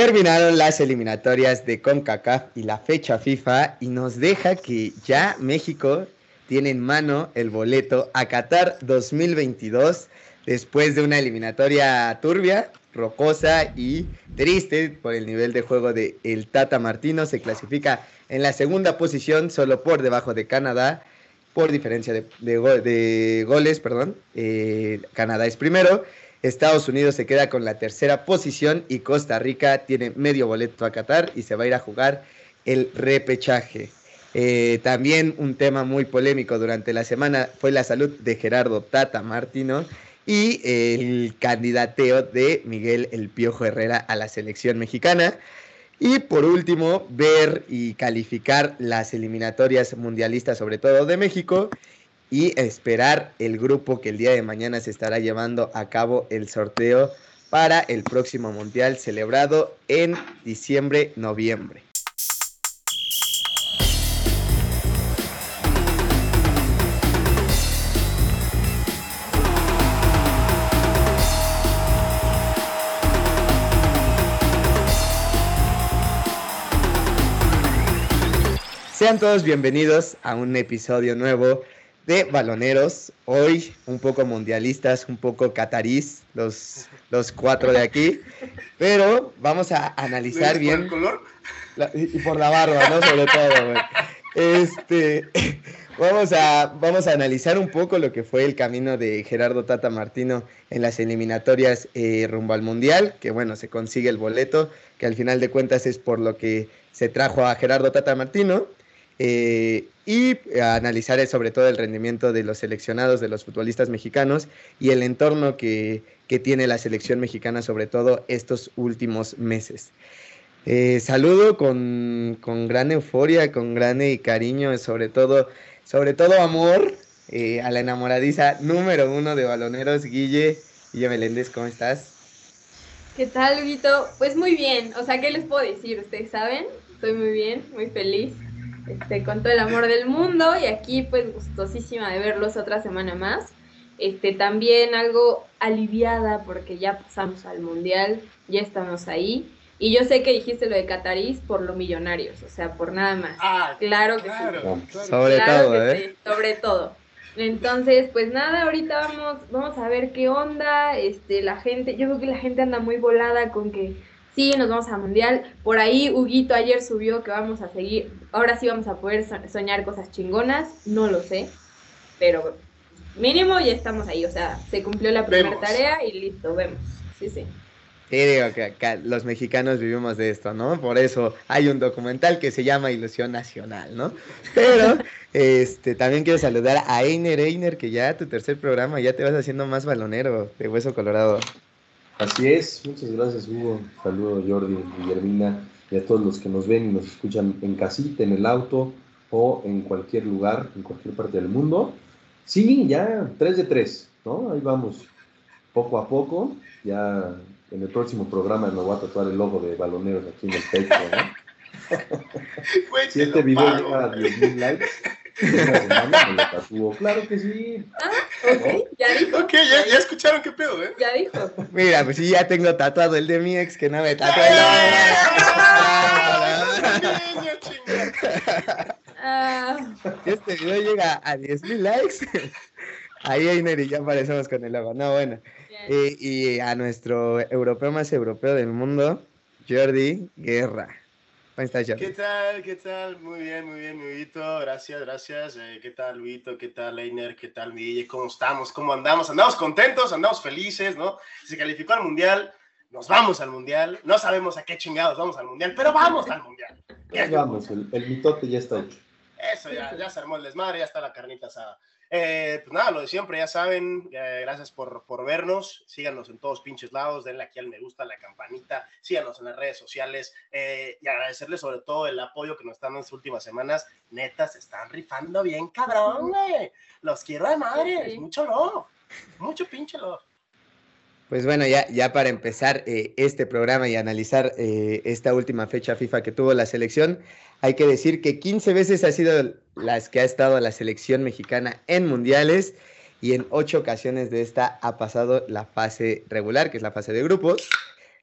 Terminaron las eliminatorias de CONCACAF y la fecha FIFA y nos deja que ya México tiene en mano el boleto a Qatar 2022 después de una eliminatoria turbia, rocosa y triste por el nivel de juego de el Tata Martino. Se clasifica en la segunda posición, solo por debajo de Canadá, por diferencia de, goles, perdón. Eh, Canadá es primero. Estados Unidos se queda con la tercera posición y Costa Rica tiene medio boleto a Qatar y se va a ir a jugar el repechaje. Eh, también un tema muy polémico durante la semana fue la salud de Gerardo Tata Martino y el candidateo de Miguel El Piojo Herrera a la selección mexicana. Y por último, ver y calificar las eliminatorias mundialistas, sobre todo de México, y esperar el grupo que el día de mañana se estará llevando a cabo el sorteo para el próximo mundial celebrado en diciembre-noviembre. Sean todos bienvenidos a un episodio nuevo de Baloneros. Hoy un poco mundialistas, un poco catarís, los, los cuatro de aquí. Pero vamos a analizar bien. ¿Por el color? y por la barba, ¿no? Sobre todo, Este, vamos, a, vamos a analizar un poco lo que fue el camino de Gerardo Tata Martino en las eliminatorias eh, rumbo al Mundial, que bueno, se consigue el boleto, que al final de cuentas es por lo que se trajo a Gerardo Tata Martino. Eh, y analizar sobre todo el rendimiento de los seleccionados, de los futbolistas mexicanos y el entorno que, tiene la selección mexicana, sobre todo estos últimos meses. Eh, saludo con, gran euforia, con gran cariño, sobre todo, sobre todo amor eh, a la enamoradiza número uno de baloneros, Guille. Guille Meléndez, ¿cómo estás? ¿Qué tal, Guito? Pues muy bien, o sea, ¿qué les puedo decir? Ustedes saben, estoy muy bien, muy feliz este, con todo el amor del mundo y aquí pues gustosísima de verlos otra semana más. Este, también algo aliviada porque ya pasamos al mundial, ya estamos ahí. Y yo sé que dijiste lo de Catarís por lo millonarios, o sea, por nada más. Ah, claro que sí. Sobre todo, ¿eh? sobre todo. Entonces, pues nada, ahorita vamos, vamos a ver qué onda. Este, la gente, yo creo que la gente anda muy volada con que sí, nos vamos a mundial. Por ahí Huguito ayer subió que vamos a seguir, ahora sí vamos a poder soñar cosas chingonas, no lo sé, pero mínimo ya estamos ahí, o sea, se cumplió la primera tarea y listo, vemos. Sí, sí. Sí, digo que los mexicanos vivimos de esto, ¿no? Por eso hay un documental que se llama Ilusión Nacional, ¿no? Pero este también quiero saludar a Einer Einer, que ya tu tercer programa ya te vas haciendo más balonero de Hueso Colorado. Así es, muchas gracias Hugo, saludo Jordi, Guillermina y a todos los que nos ven y nos escuchan en casita, en el auto o en cualquier lugar, en cualquier parte del mundo. Sí, ya 3 de 3, ¿no? Ahí vamos, poco a poco, ya en el próximo programa me voy a tatuar el logo de baloneros aquí en el pecho, ¿no? si este video llega a 10.000 likes, Claro que sí. Ah, ok, ya dijo. Ok, ya, ya, escucharon qué pedo, ¿eh? Ya dijo. Mira, pues sí, ya tengo tatuado el de mi ex que no me tatuó. Ah. Este video llega a 10.000 likes. Ahí, Einer, y ya aparecemos con el logo. No, bueno. Eh, y a nuestro europeo más europeo del mundo, Jordi Guerra. ¿Qué tal? ¿Qué tal? Muy bien, muy bien, mi Gracias, gracias. Eh, ¿Qué tal, Luito? ¿Qué tal, Leiner? ¿Qué tal, mi ¿Cómo estamos? ¿Cómo andamos? Andamos contentos, andamos felices, ¿no? Se calificó al Mundial, nos vamos al Mundial. No sabemos a qué chingados vamos al Mundial, pero vamos al Mundial. vamos, el, el, mitote ya está hecho. Eso, ya, ya se armó el desmadre, ya está la carnita asada. Eh, pues nada, lo de siempre, ya saben, eh, gracias por, por, vernos, síganos en todos pinches lados, denle aquí al me gusta, la campanita, síganos en las redes sociales eh, y agradecerles sobre todo el apoyo que nos están en las últimas semanas, neta, se están rifando bien cabrón, güey, los quiero de madre, mucho lo, mucho pinche. Pues bueno, ya, ya para empezar este programa y analizar esta última fecha FIFA que tuvo la selección, hay que decir que 15 veces ha sido las que ha estado la selección mexicana en mundiales y en ocho ocasiones de esta ha pasado la fase regular, que es la fase de grupos.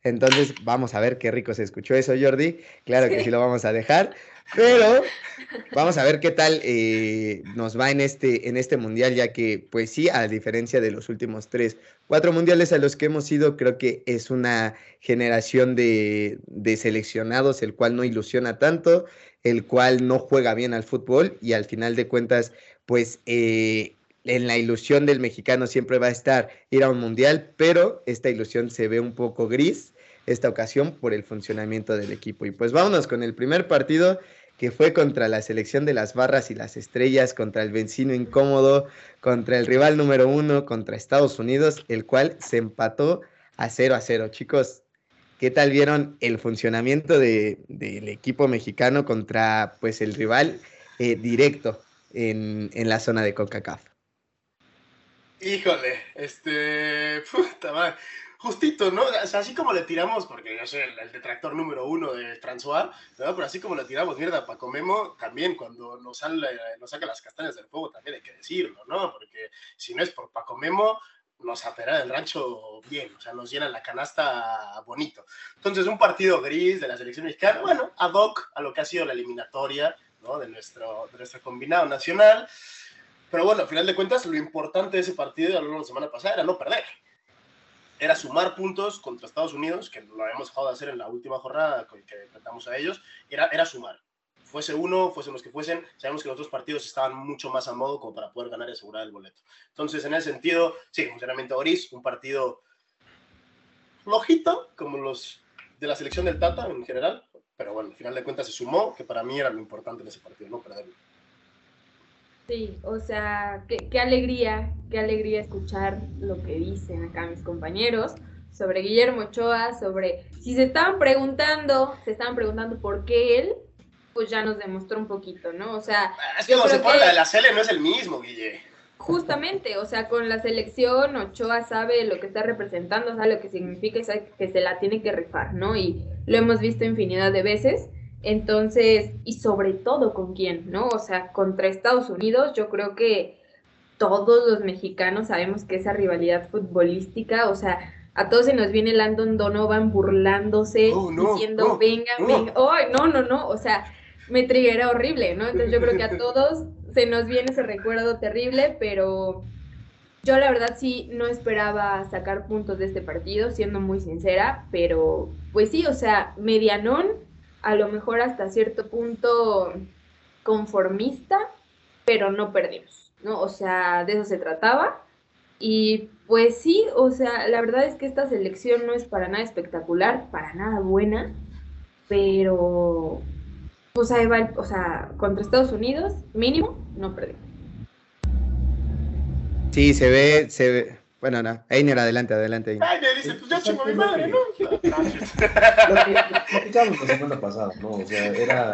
Entonces, vamos a ver qué rico se escuchó eso, Jordi. Claro que sí lo vamos a dejar. Pero vamos a ver qué tal eh, nos va en este, en este mundial, ya que, pues sí, a diferencia de los últimos tres, cuatro mundiales a los que hemos ido, creo que es una generación de, de seleccionados, el cual no ilusiona tanto, el cual no juega bien al fútbol y al final de cuentas, pues eh, en la ilusión del mexicano siempre va a estar ir a un mundial, pero esta ilusión se ve un poco gris esta ocasión por el funcionamiento del equipo. Y pues vámonos con el primer partido que fue contra la selección de las barras y las estrellas, contra el vecino incómodo, contra el rival número uno, contra Estados Unidos, el cual se empató a 0 a 0. Chicos, ¿qué tal vieron el funcionamiento del equipo mexicano contra pues el rival eh, directo en, en la zona de CONCACAF? Híjole, este. Puta madre. Justito, ¿no? O sea, así como le tiramos, porque yo soy el, detractor número uno de François, ¿no? Pero así como le tiramos mierda a Paco Memo, también cuando nos, sale, nos saca las castañas del fuego, también hay que decirlo, ¿no? Porque si no es por Paco Memo, nos apera el rancho bien, o sea, nos llena la canasta bonito. Entonces, un partido gris de la selección mexicana, bueno, ad hoc a lo que ha sido la eliminatoria, ¿no? De nuestro, de nuestro combinado nacional. Pero bueno, al final de cuentas, lo importante de ese partido, ya lo la semana pasada, era no perder. Era sumar puntos contra Estados Unidos, que lo habíamos dejado de hacer en la última jornada que enfrentamos a ellos, era, era sumar. Fuese uno, fuesen los que fuesen, sabemos que los otros partidos estaban mucho más a modo como para poder ganar y asegurar el boleto. Entonces, en ese sentido, sí, funcionamiento gris, un partido flojito, como los de la selección del Tata en general, pero bueno, al final de cuentas se sumó, que para mí era lo importante en ese partido, no perderlo. Sí, o sea, qué, alegría, qué alegría escuchar lo que dicen acá mis compañeros sobre Guillermo Ochoa, sobre si se estaban preguntando, se estaban preguntando por qué él, pues ya nos demostró un poquito, ¿no? O sea, es que cuando se pone la de la Cele no es el mismo, Guille. Justamente, o sea, con la selección Ochoa sabe lo que está representando, sabe lo que significa y sabe que se la tiene que rifar, ¿no? Y lo hemos visto infinidad de veces. Entonces, y sobre todo con quién, ¿no? O sea, contra Estados Unidos, yo creo que todos los mexicanos sabemos que esa rivalidad futbolística, o sea, a todos se nos viene Landon Donovan burlándose, oh, diciendo, venga, venga, oh, no, no, no, o sea, me triguera horrible, ¿no? Entonces yo creo que a todos se nos viene ese recuerdo terrible, pero yo la verdad sí no esperaba sacar puntos de este partido, siendo muy sincera, pero pues sí, o sea, medianón, a lo mejor hasta cierto punto conformista, pero no perdimos, ¿no? O sea, de eso se trataba. Y pues sí, o sea, la verdad es que esta selección no es para nada espectacular, para nada buena, pero pues ahí va, o sea, contra Estados Unidos, mínimo, no perdimos. Sí, se ve, se ve, bueno, no. Einer, adelante, adelante. Ay, me dice, pues ya chingo mi madre, ¿no? Lo platicamos la semana pasada, ¿no? O sea, era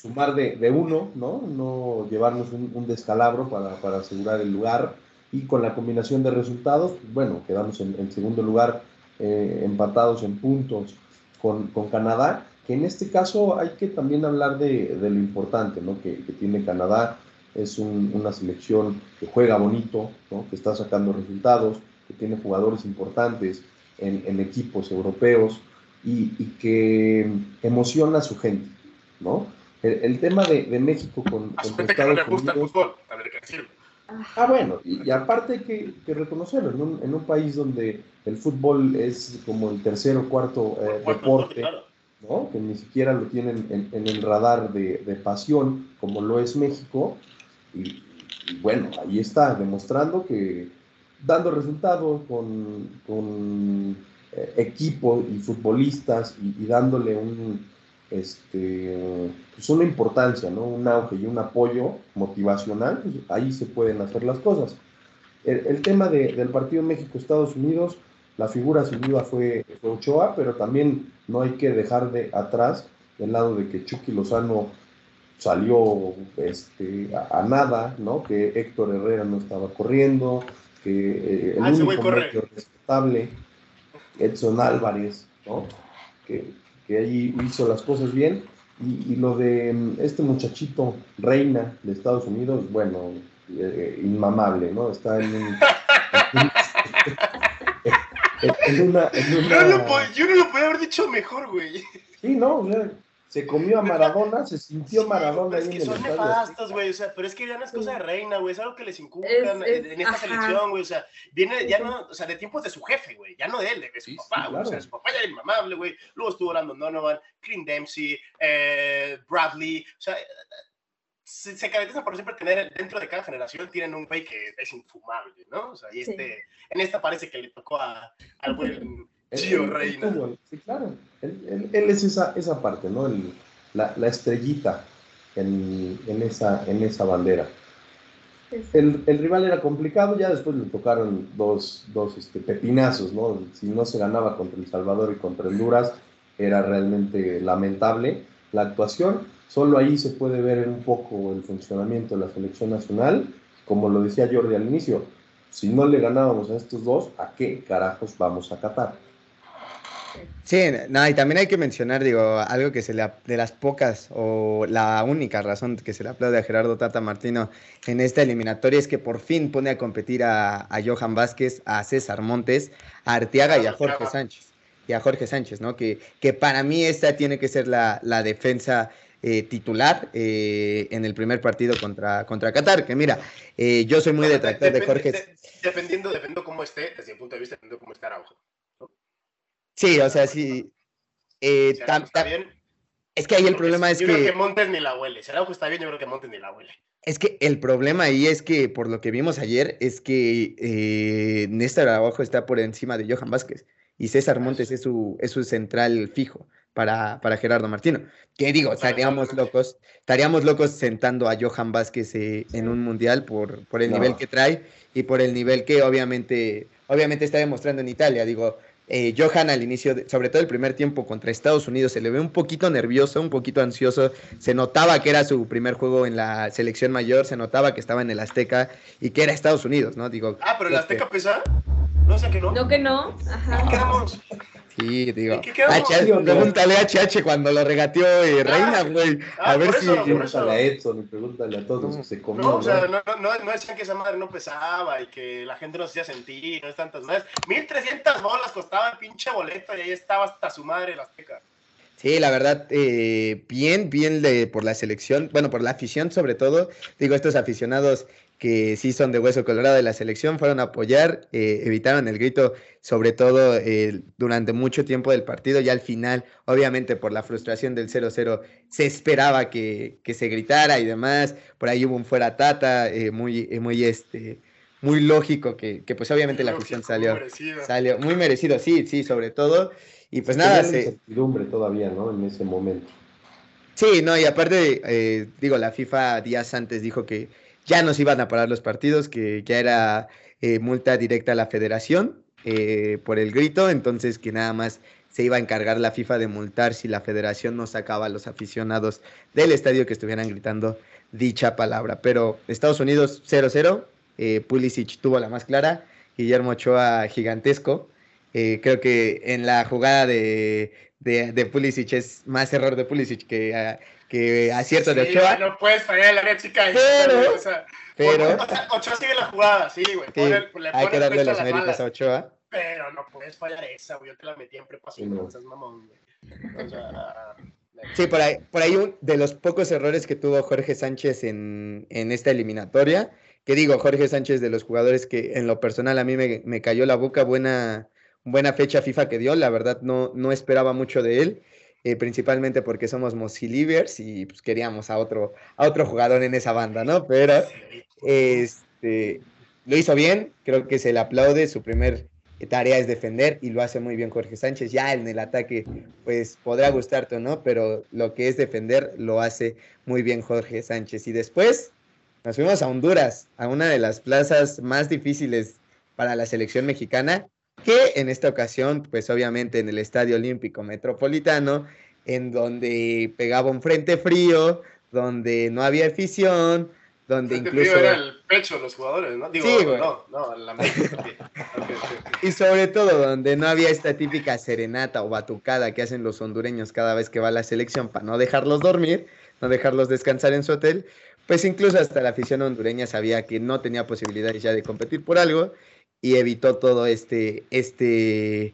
sumar de, de uno, ¿no? No llevarnos un, descalabro para, para, asegurar el lugar. Y con la combinación de resultados, bueno, quedamos en, en segundo lugar, eh, empatados en puntos con, con, Canadá, que en este caso hay que también hablar de, de lo importante, ¿no? Que, que tiene Canadá es una selección que juega bonito, que está sacando resultados, que tiene jugadores importantes en, equipos europeos y, que emociona a su gente. ¿no? El, tema de, México con, con Estados Unidos... a ver qué Ah, bueno, y, aparte que, que reconocerlo, en un, país donde el fútbol es como el tercer o cuarto eh, deporte, ¿no? que ni siquiera lo tienen en, el radar de, de, pasión, como lo es México, y, bueno, ahí está, demostrando que dando resultados con, con eh, equipo y futbolistas y, dándole un, este, pues una importancia, ¿no? un auge y un apoyo motivacional, pues ahí se pueden hacer las cosas. El, tema del partido México-Estados Unidos, la figura sin duda fue, fue, Ochoa, pero también no hay que dejar de atrás el lado de que Chucky Lozano salió este, a, nada, ¿no? Que Héctor Herrera no estaba corriendo, que eh, el ah, único respetable, Edson Álvarez, ¿no? Que, que ahí hizo las cosas bien. Y, lo de mm, este muchachito Reina de Estados Unidos, bueno, eh, inmamable, ¿no? Está en un, En una, en una... No lo po- yo no lo podía haber dicho mejor, güey. Sí, no, o sea, se comió a Maradona, se sintió Sí, Maradona ahí es en que el son estadio. nefastos, güey, o sea, pero es que ya no es cosa de reina, güey, es algo que les inculcan Es- es- en esta ajá. selección, güey, o sea, viene ya no, o sea, de tiempos de su jefe, güey, ya no de él, de su Sí, sí, papá, güey, o sea, su papá ya era inmamable, güey, luego estuvo Brandon Donovan, Green Dempsey, eh, Bradley, o sea, se, se caracterizan por siempre tener dentro de cada generación, tienen un güey que es infumable, ¿no? O sea, y Sí. este, en esta parece que le tocó a, al buen Gio Reina. Sí, claro. Él, él- él es esa, esa parte, ¿no? El- la, la estrellita en, en esa, en esa bandera. El, el rival era complicado, ya después le tocaron dos, dos este, pepinazos, ¿no? Si no se ganaba contra El Salvador y contra Honduras, era realmente lamentable la actuación. Solo ahí se puede ver un poco el funcionamiento de la selección nacional. Como lo decía Jordi al inicio, si no le ganábamos a estos dos, ¿a qué carajos vamos a Qatar? Sí, no, y también hay que mencionar, digo, algo que se le, de las pocas o la única razón que se le aplaude a Gerardo Tata Martino en esta eliminatoria es que por fin pone a competir a, a Johan Vázquez, a César Montes, a Arteaga y a Jorge Sánchez. Y a Jorge Sánchez, ¿no? Que, que para mí esta tiene que ser la, la defensa eh, titular eh, en el primer partido contra, contra Qatar. Que mira, eh, yo soy muy detractor de Jorge. de- Dependiendo, dependiendo cómo esté, desde mi punto de vista, dependiendo cómo esté Araujo. Sí, o sea, sí. eh, Si tam- tam- es que ahí el problema es yo creo que... que Montes ni la huele. Si Araujo está bien, yo creo que Montes ni la huele. Es que el problema ahí es que, por lo que vimos ayer, es que eh, Néstor Araujo está por encima de Johan Vázquez y César Montes es su, es su central fijo para, para Gerardo Martino. Que digo, estaríamos locos, estaríamos locos sentando a Johan Vázquez eh, en un mundial por, por el No. nivel que trae y por el nivel que obviamente, obviamente está demostrando en Italia. Digo, eh, Johan al inicio, de- sobre todo el primer tiempo contra Estados Unidos, se le ve un poquito nervioso, un poquito ansioso. Se notaba que era su primer juego en la selección mayor, se notaba que estaba en el Azteca y que era Estados Unidos, ¿no? Digo, Ah, pero el los Azteca que- pesa. No sé que no. No que no. ¿En qué Ajá. Sí, digo. Pregúntale a HH cuando lo regateó eh, Reina, güey. ah, a ver si. eso, Pregúntale a Edson y pregúntale a todos que se comieron. No, o sea, no, no, no, decían que esa madre no pesaba y que la gente no se hacía sentir, no es tantas madres. 1300 bolas costaba el pinche boleto y ahí estaba hasta su madre el Azteca. Sí, la verdad, eh, bien, bien de, por la selección, bueno, por la afición sobre todo. Digo, estos aficionados que sí son de hueso colorado de la selección fueron a apoyar, eh, evitaron el grito, sobre todo eh, durante mucho tiempo del partido. Ya al final, obviamente, por la frustración del 0-0, se esperaba que, que se gritara y demás. Por ahí hubo un fuera tata, eh, muy, eh, muy, este, muy lógico que, que pues obviamente la afición salió, merecida. salió muy merecido, sí, sí, sobre todo. Y pues Tenía nada, se, incertidumbre todavía, ¿no? En ese momento. Sí, no, y aparte, eh, digo, la FIFA días antes dijo que ya nos iban a parar los partidos, que ya era eh, multa directa a la federación eh, por el grito, entonces que nada más se iba a encargar la FIFA de multar si la federación no sacaba a los aficionados del estadio que estuvieran gritando dicha palabra. Pero Estados Unidos 0-0, eh, Pulisic tuvo la más clara, Guillermo Ochoa gigantesco. Eh, creo que en la jugada de, de, de Pulisic es más error de Pulisic que, que acierto de Sí, Ochoa. No puedes fallar el área chica. Pero- o sea, pero- o sea, Ochoa sigue la jugada, sí, güey. Sí, pone- le hay que darle las méritos a Ochoa. Pero no puedes fallar esa, güey. Yo te la metí en prepa Sí, no. mamón, güey. O sea, Sí, por ahí, por ahí un, de los pocos errores que tuvo Jorge Sánchez en, en esta eliminatoria, que digo, Jorge Sánchez de los jugadores que en lo personal a mí me, me cayó la boca, buena, buena fecha FIFA que dio, la verdad no, no esperaba mucho de él, eh, principalmente porque somos Mosilivers y pues queríamos a otro, a otro jugador en esa banda, ¿no? Pero este, lo hizo bien, creo que se le aplaude, su primer tarea es defender y lo hace muy bien Jorge Sánchez. Ya en el ataque, pues podrá gustarte o no, pero lo que es defender lo hace muy bien Jorge Sánchez. Y después nos fuimos a Honduras, a una de las plazas más difíciles para la selección mexicana, que en esta ocasión, pues obviamente en el Estadio Olímpico Metropolitano, en donde pegaba un frente frío, donde no había afición, donde Este incluso... frío era el pecho de los jugadores, ¿no? Digo, Sí, güey. no, no, la mente también. Ok, ok, ok. Y sobre todo donde no había esta típica serenata o batucada que hacen los hondureños cada vez que va a la selección para no dejarlos dormir, no dejarlos descansar en su hotel, pues incluso hasta la afición hondureña sabía que no tenía posibilidades ya de competir por algo y evitó todo este, este,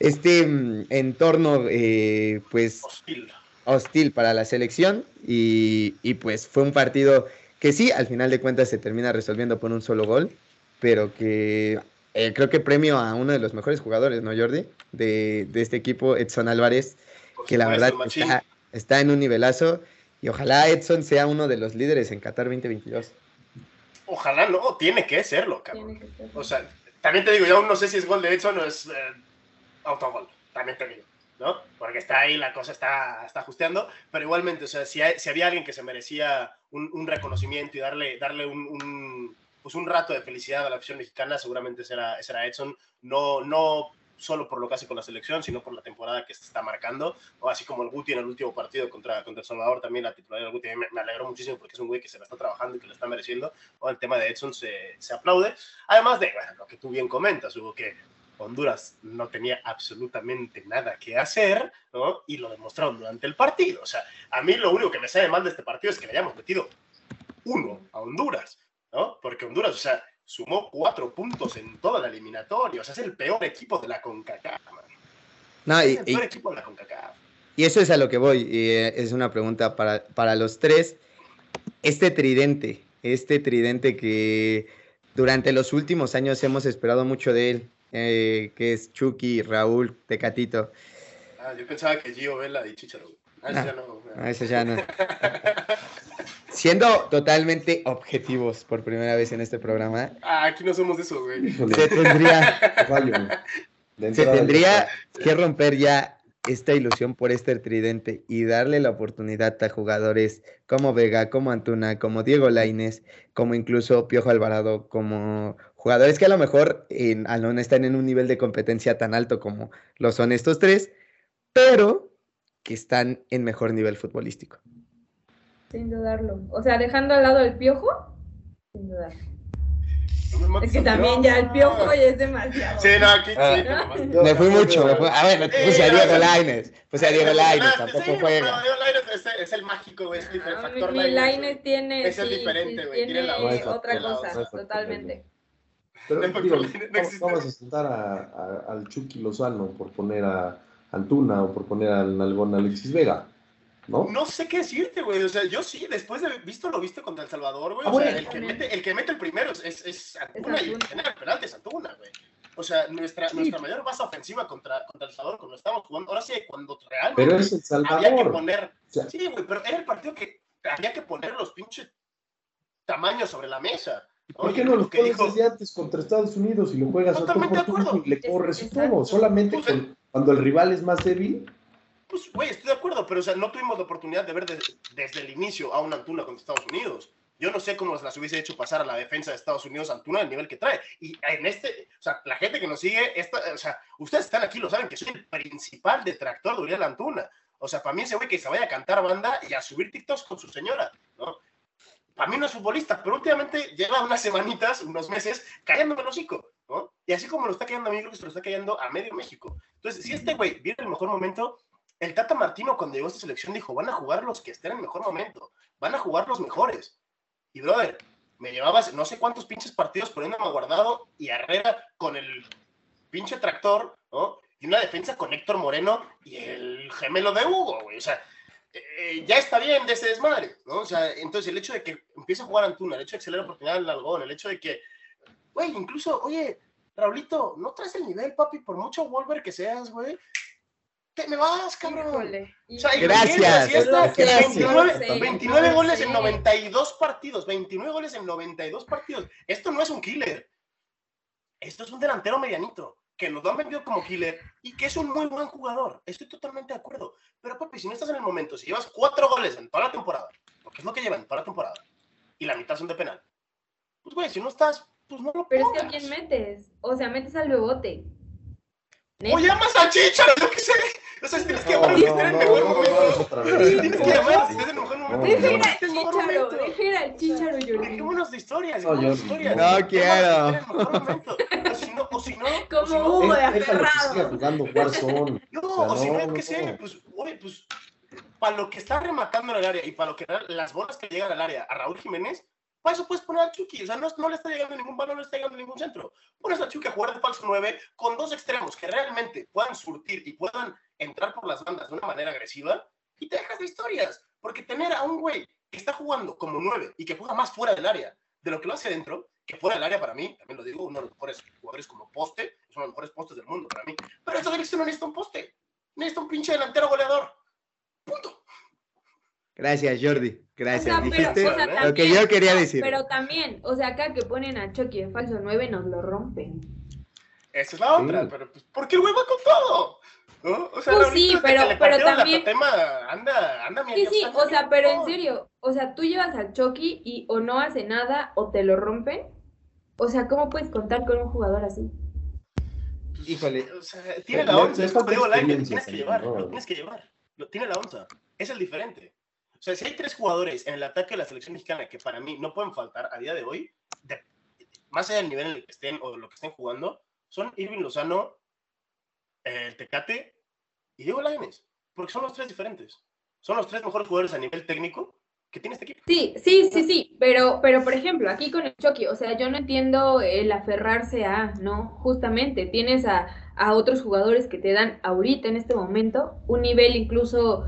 este mm, entorno eh, pues Hostil. hostil para la selección y, y, pues fue un partido que sí, al final de cuentas se termina resolviendo por un solo gol, pero que eh, creo que premio a uno de los mejores jugadores, ¿no, Jordi? De, de este equipo, Edson Álvarez, Por que la verdad está, está en un nivelazo y ojalá Edson sea uno de los líderes en Qatar 2022. Ojalá no, tiene que serlo, cabrón. O sea, también te digo, yo aún no sé si es gol de Edson o es eh, autogol. También te digo, ¿no? Porque está ahí, la cosa está, está ajusteando. Pero igualmente, o sea, si, hay- si había alguien que se merecía un, un reconocimiento y darle, darle un, un, pues un rato de felicidad a la afición mexicana, seguramente será, ese era Edson. No, no solo por lo que hace con la selección, sino por la temporada que se está marcando. O así como el Guti en el último partido contra, contra El Salvador, también la titularidad del Guti me, me alegró muchísimo porque es un güey que se la está trabajando y que lo está mereciendo. O el tema de Edson se, se aplaude. Además de bueno, lo que tú bien comentas, Hugo, que Honduras no tenía absolutamente nada que hacer, ¿no? Y lo demostraron durante el partido. O sea, a mí lo único que me sale mal de este partido es que le hayamos metido uno a Honduras, ¿no? Porque Honduras, o sea, sumó cuatro puntos en toda la eliminatoria. O sea, es el peor equipo de la CONCACAF. No, Es y, el y- peor equipo de la CONCACAF. y eso es a lo que voy. y, eh, es una pregunta para, para los tres. Este tridente, este tridente que durante los últimos años hemos esperado mucho de él, eh, que es Chucky, Raúl, Tecatito. Ah, yo pensaba que Gio Vela y Chicharo. Ah, eso ya no. Ah, eso ya no. Siendo totalmente objetivos por primera vez en este programa, Ah, aquí no somos de eso, güey. Se tendría, se tendría que romper ya esta ilusión por este tridente y darle la oportunidad a jugadores como Vega, como Antuna, como Diego Lainez, como incluso Piojo Alvarado, como jugadores que a lo mejor en, a no están en un nivel de competencia tan alto como lo son estos tres, pero que están en mejor nivel futbolístico. Sin dudarlo. O sea, dejando al lado el piojo, sin dudar. No me mates Es que también ya el piojo ya es demasiado. Sí, no, aquí Ah. sí. no Me fui mucho, me fui- a ver, puse a ya, Diego ya. Lainez, puse a Diego Lainez, Ah, tampoco sí, juega. Diego Lainez es, es el mágico, güey, es el Ah, factor mi, mi güey. tiene, Es el sí, diferente, sí, güey, tiene tiene otra, cosa, totalmente. Pero No, digo, no ¿cómo- existe. ¿cómo vas a sentar a, a- al Chucky Lozano por poner a Antuna o por poner al Nalgón Alexis Vega? ¿No? No sé qué decirte, güey. O sea, yo sí, después de visto lo viste contra El Salvador, güey. Ah, o sea, bueno. el que, mete, el que mete el primero es, es, es Antuna y el que genera el penalti es Antuna, güey. O sea, nuestra, Sí. nuestra mayor base ofensiva contra, contra El Salvador, cuando estábamos jugando, ahora sí, cuando realmente Pero es El había que Salvador. poner. O sea, Sí, güey, pero era el partido que había que poner los pinches tamaños sobre la mesa. ¿Por qué no lo lo que dijo- desde antes contra Estados Unidos y lo juegas tú Totalmente por le corres y todo? Solamente sea, con- cuando el rival es más débil. Pues, güey, estoy de acuerdo, pero o sea, no tuvimos la oportunidad de ver de- desde el inicio a un Antuna contra Estados Unidos. Yo no sé cómo las hubiese hecho pasar a la defensa de Estados Unidos Antuna al nivel que trae. Y en este, o sea, la gente que nos sigue, esta, o sea, ustedes están aquí, lo saben, que soy el principal detractor de Uriel Antuna. O sea, para mí ese güey que se vaya a cantar banda y a subir TikToks con su señora, ¿no? Para mí no es futbolista, pero últimamente lleva unas semanitas, unos meses, cayéndome el hocico. Y así como lo está cayendo a mí, creo que se lo está cayendo a medio México. Entonces, si este güey viene el mejor momento, el Tata Martino cuando llegó a esta selección dijo, van a jugar los que estén en el mejor momento, van a jugar los mejores. Y brother, me llevabas no sé cuántos pinches partidos poniéndome a guardado y Herrera con el pinche tractor, ¿no? Y una defensa con Héctor Moreno y el gemelo de Hugo, güey. O sea, eh, ya está bien de ese desmadre, ¿no? O sea, entonces el hecho de que empiece a jugar Antuna, el hecho de que se oportunidad al Algón, el hecho de que, güey, incluso, oye, Raulito, no traes el nivel, papi, por mucho Wolver que seas, güey. Te me vas, cabrón. Híjole. O sea, Gracias, gracias. 29, Yo lo sé, 29 yo lo goles sé. en 92 partidos, 29 goles en 92 partidos. Esto no es un killer. Esto es un delantero medianito, que nos lo han vendido como killer y que es un muy buen jugador. Estoy totalmente de acuerdo. Pero, papi, si no estás en el momento, si llevas cuatro goles en toda la temporada, porque es lo que llevan en toda la temporada, y la mitad son de penal, pues, güey, si no estás, pues no lo Pero es que ¿a quién metes? O sea, metes al bebote. O llamas al Chicharo, yo qué sé. O sea, tienes que llamar al que no, esté en mejor no, no, momento. Tienes que llamar que esté en el mejor momento. No, Deja no. ir al es el mejor chicharo, momento. deja ir al chicharo, Jordi. Dejémonos de historias, No, de historias. quiero. que. O si no, o si no, Como o si no, Hugo de que aferrado. jugando Warzone. No, O sea, o si no, sé, no. pues, oye, pues, para lo que está rematando en el área y para lo que las bolas que llegan al área a Raúl Jiménez, Para eso puedes poner al Chucky. O sea, no, no le está llegando ningún balón, no le está llegando ningún centro. Pones al Chucky a jugar de falso 9 con dos extremos que realmente puedan surtir y puedan entrar por las bandas de una manera agresiva y te dejas de historias. Porque tener a un güey que está jugando como 9 y que juega más fuera del área de lo que lo hace dentro, que fuera del área para mí, también lo digo, uno de los mejores jugadores como poste, es uno de los mejores postes del mundo para mí. Pero esta selección no necesita un poste, necesita un pinche delantero goleador. Punto. Gracias, Jordi. Gracias. O sea, pero- o sea, lo también- que yo quería decir. Pero también, o sea, acá que ponen a Chucky de falso 9 nos lo rompen. Esa es la otra, Sí. pero pues, ¿por qué el güey va con todo? ¿No? O sea, Pues sí, pero- que pero también- La tatema, anda, anda, Sí, sí, o sea, pero en serio, o sea, tú llevas al Chucky y o no hace nada o te lo rompen. O sea, ¿cómo puedes contar con un jugador así? Híjole. O sea, tiene Le- la onza, es como digo, lo tienes que también, llevar, ¿no? lo tienes que llevar. Lo, tiene la onza, es el diferente. O sea, si hay tres jugadores en el ataque de la selección mexicana que para mí no pueden faltar a día de hoy, más allá del nivel en el que estén o lo que estén jugando, son Irving Lozano, el Tecate y Diego Lainez, porque son los tres diferentes. Son los tres mejores jugadores a nivel técnico que tiene este equipo. Sí, sí, sí, sí, pero, pero por ejemplo, aquí con el Chucky, o sea, yo no entiendo el aferrarse a, no, justamente, tienes a, a otros jugadores que te dan ahorita, en este momento, un nivel incluso,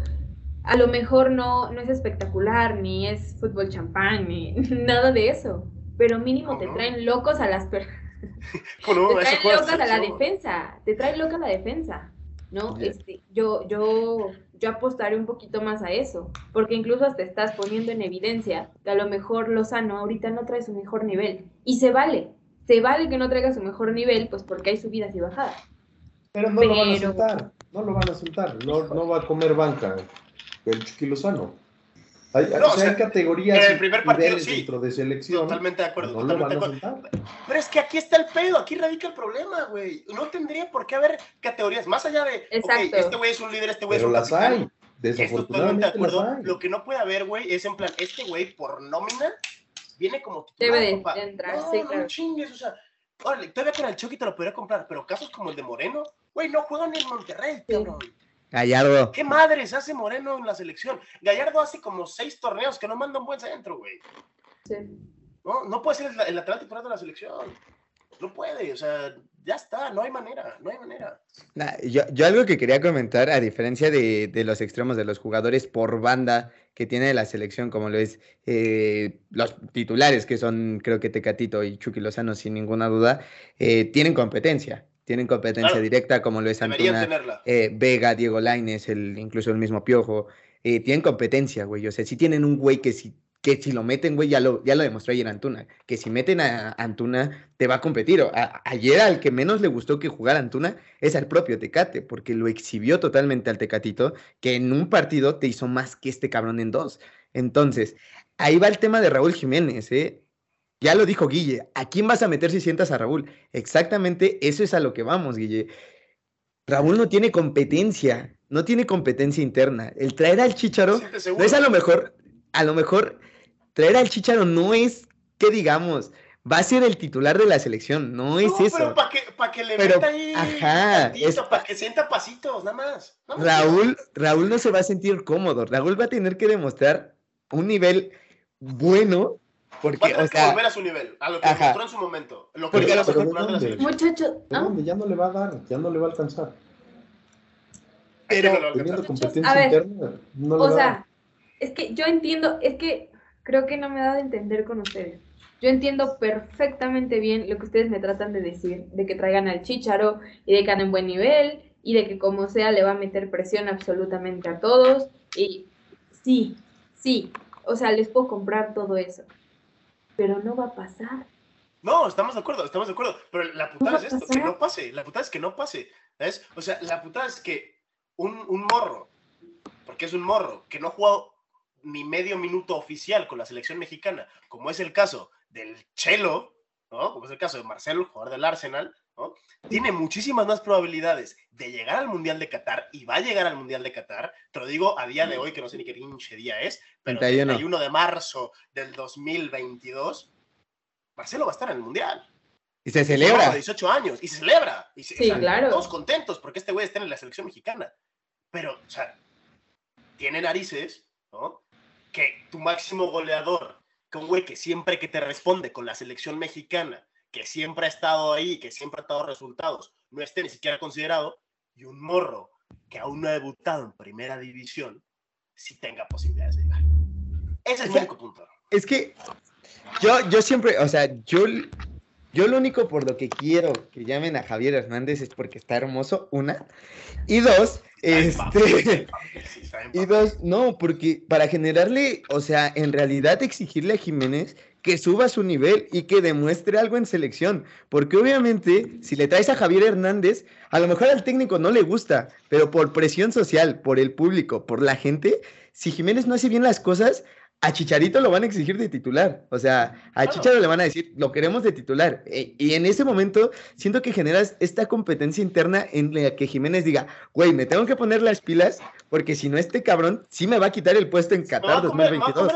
a lo mejor no, no es espectacular, ni es fútbol champán, ni nada de eso, pero mínimo te No. traen locos a las personas. Te traen locas a la defensa, te traen loca la defensa, ¿no? Este, yo, yo, yo apostaré un poquito más a eso, porque incluso hasta estás poniendo en evidencia que a lo mejor Lozano ahorita no trae su mejor nivel, y se vale, se vale que no traiga su mejor nivel, pues porque hay subidas y bajadas. Pero no lo van a Pero- soltar, no lo van a soltar, no, no va a comer banca el Chucky Lozano. Hay, No, o sea, hay categorías en el primer partido, sí. dentro de selección. Totalmente de acuerdo, no lo totalmente de acuerdo. Pero es que aquí está el pedo, aquí radica el problema, güey. No tendría por qué haber categorías más allá de, Exacto. este güey es un líder, este güey es Pero un las capitán. hay, Estoy totalmente de desafortunadamente las acuerdo. hay. Lo que no puede haber, güey, es en plan, este güey por nómina viene como Debe titular, de- papá. de entrar, no, sí, no claro. chingues, o sea, órale, todavía con el Chucky te lo podría comprar, pero casos como el de Moreno, güey, no juegan en Monterrey, Sí. Gallardo. ¿Qué madres hace Moreno en la selección? Gallardo hace como seis torneos que no manda un buen centro, güey. Sí. No, no puede ser el, el lateral titular de la selección. No puede, o sea, ya está, no hay manera, no hay manera. Nah, yo, yo algo que quería comentar, a diferencia de, de los extremos de los jugadores por banda que tiene la selección, como lo es eh, los titulares, que son creo que Tecatito y Chucky Lozano, sin ninguna duda, eh, tienen competencia, tienen competencia Claro. directa, como lo es Deberían Antuna, eh, Vega, Diego Lainez, el, incluso el mismo Piojo, eh, tienen competencia, güey. O sea, si tienen un güey que si, que si lo meten, güey, ya lo, ya lo demostró ayer Antuna, que si meten a Antuna, te va a competir. O- a- ayer al que menos le gustó que jugara Antuna es al propio Tecate, porque lo exhibió totalmente al Tecatito, que en un partido te hizo más que este cabrón en dos. Entonces, ahí va el tema de Raúl Jiménez, ¿eh? Ya lo dijo Guille, ¿a quién vas a meter si sientas a Raúl? Exactamente eso es a lo que vamos, Guille. Raúl no tiene competencia, no tiene competencia interna. El traer al Chicharo no es a lo mejor, a lo mejor traer al Chicharo no es que digamos, va a ser el titular de la selección, no es No, eso. pero para que, pa' que le Pero, meta ahí ajá, es- para que sienta pasitos, nada más. Nada más. Raúl, Raúl no se va a sentir cómodo. Raúl va a tener que demostrar un nivel bueno, Va a porque, tener o que sea, volver a su nivel, a lo que ajá. en su momento. Lo que Porque a. Muchachos, ¿De ¿no? dónde? Ya no le va a dar, ya no le va a alcanzar. Pero. Teniendo competencia a ver, interna, no le O va a sea, dar. es que yo entiendo, es que creo que no me he dado a entender con ustedes. Yo entiendo perfectamente bien lo que ustedes me tratan de decir, de que traigan al Chícharo y de que anden en buen nivel y de que como sea le va a meter presión absolutamente a todos. Y sí, sí, o sea, les puedo comprar todo eso, pero no va a pasar. No, estamos de acuerdo, estamos de acuerdo. Pero la ¿No putada es esto, que no pase. La putada es que no pase. ¿Sabes? O sea, la putada es que un, un morro, porque es un morro, que no ha jugado ni medio minuto oficial con la selección mexicana, como es el caso del Chelo, ¿no? Como es el caso de Marcelo, el jugador del Arsenal, ¿no? Tiene muchísimas más probabilidades de llegar al Mundial de Qatar y va a llegar al Mundial de Qatar. Te lo digo a día de hoy, que no sé ni qué pinche día es, pero 31. 31 de marzo del 2022, Marcelo va a estar en el Mundial. y se celebra. de 18 años y se celebra. Y se- Sí, claro. Todos contentos porque este güey está en la selección mexicana. Pero, o sea, tiene narices, ¿no? Que tu máximo goleador que un güey que siempre que te responde con la selección mexicana, que siempre ha estado ahí, que siempre ha dado resultados, no esté ni siquiera considerado, y un morro que aún no ha debutado en primera división, si tenga posibilidades de llegar. Ese es el único punto. Es que yo, yo siempre, o sea, yo, yo lo único por lo que quiero que llamen a Javier Hernández es porque está hermoso, una. Y dos, este, y dos, no, porque para generarle, o sea, en realidad exigirle a Jiménez que suba su nivel y que demuestre algo en selección. Porque obviamente, si le traes a Javier Hernández, a lo mejor al técnico no le gusta, pero por presión social, por el público, por la gente, si Jiménez no hace bien las cosas, a Chicharito lo van a exigir de titular. O sea, a Chicharito le van a decir, lo queremos de titular. E, y en ese momento siento que generas esta competencia interna en la que Jiménez diga, güey, me tengo que poner las pilas porque si no este cabrón sí me va a quitar el puesto en Qatar 2022.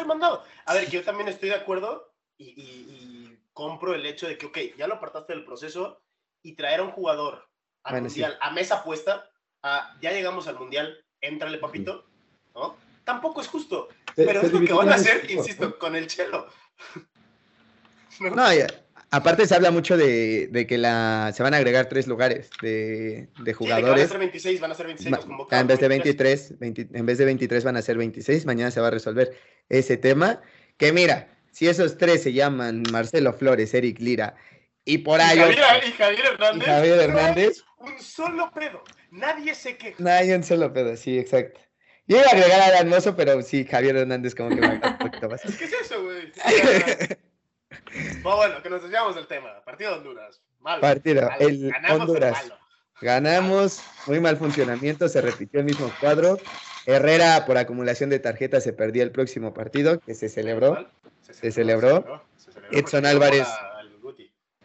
A, ver, que yo también estoy de acuerdo y, compro el hecho de que, ok, ya lo apartaste del proceso y traer a un jugador al mundial a mesa puesta, ya llegamos al mundial, éntrale papito, ¿no? Tampoco es justo. Pero es lo que van a hacer, insisto, con el chelo. no, aparte se habla mucho de, que la, se van a agregar tres lugares de, jugadores. van a ser 26, van a ser 26 convocados. En vez de 23, en vez de 23 van a ser 26. Mañana se va a resolver ese tema. Que mira, si esos tres se llaman Marcelo Flores, Eric Lira y por ahí. Y Javier, Hernández. Javier Hernández. un solo pedo. Nadie se queja. Nadie un solo pedo, sí, exacto. Yo iba a agregar a Hermoso, pero sí, Javier Hernández como que me un poquito más. ¿Qué es eso, güey? bueno, que nos desviamos del tema. Partido de Honduras. Malo. Partido. El Honduras. Ganamos, muy mal funcionamiento, se repitió el mismo cuadro. Herrera, por acumulación de tarjetas, se perdió el próximo partido, que se celebró. Se celebró. Edson Álvarez,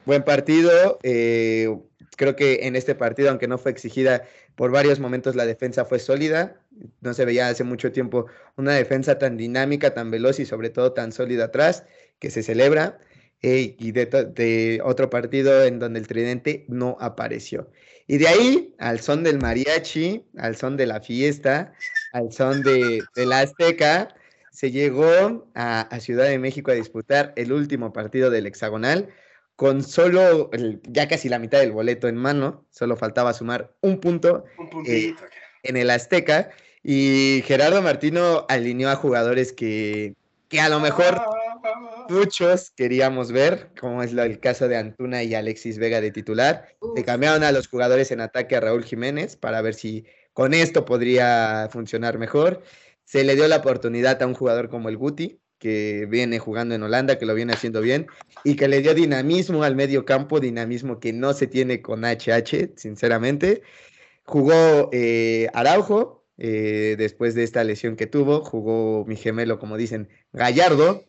buen partido. Eh, creo que en este partido, aunque no fue exigida, por varios momentos la defensa fue sólida. No se veía hace mucho tiempo una defensa tan dinámica, tan veloz y sobre todo tan sólida atrás, que se celebra. Eh, y de, otro partido en donde el tridente no apareció. Y de ahí, al son del mariachi, al son de la fiesta, al son de, la Azteca, se llegó a, a, Ciudad de México a disputar el último partido del hexagonal con solo ya casi la mitad del boleto en mano, solo faltaba sumar un punto eh, en el Azteca. Y Gerardo Martino alineó a jugadores que, a lo mejor muchos queríamos ver, como es el caso de Antuna y Alexis Vega de titular. Se cambiaron a los jugadores en ataque a Raúl Jiménez para ver si con esto podría funcionar mejor. Se le dio la oportunidad a un jugador como el Guti, que viene jugando en Holanda, que lo viene haciendo bien y que le dio dinamismo al medio campo, dinamismo que no se tiene con HH, sinceramente. Jugó eh, Araujo eh, después de esta lesión que tuvo, jugó mi gemelo, como dicen, Gallardo,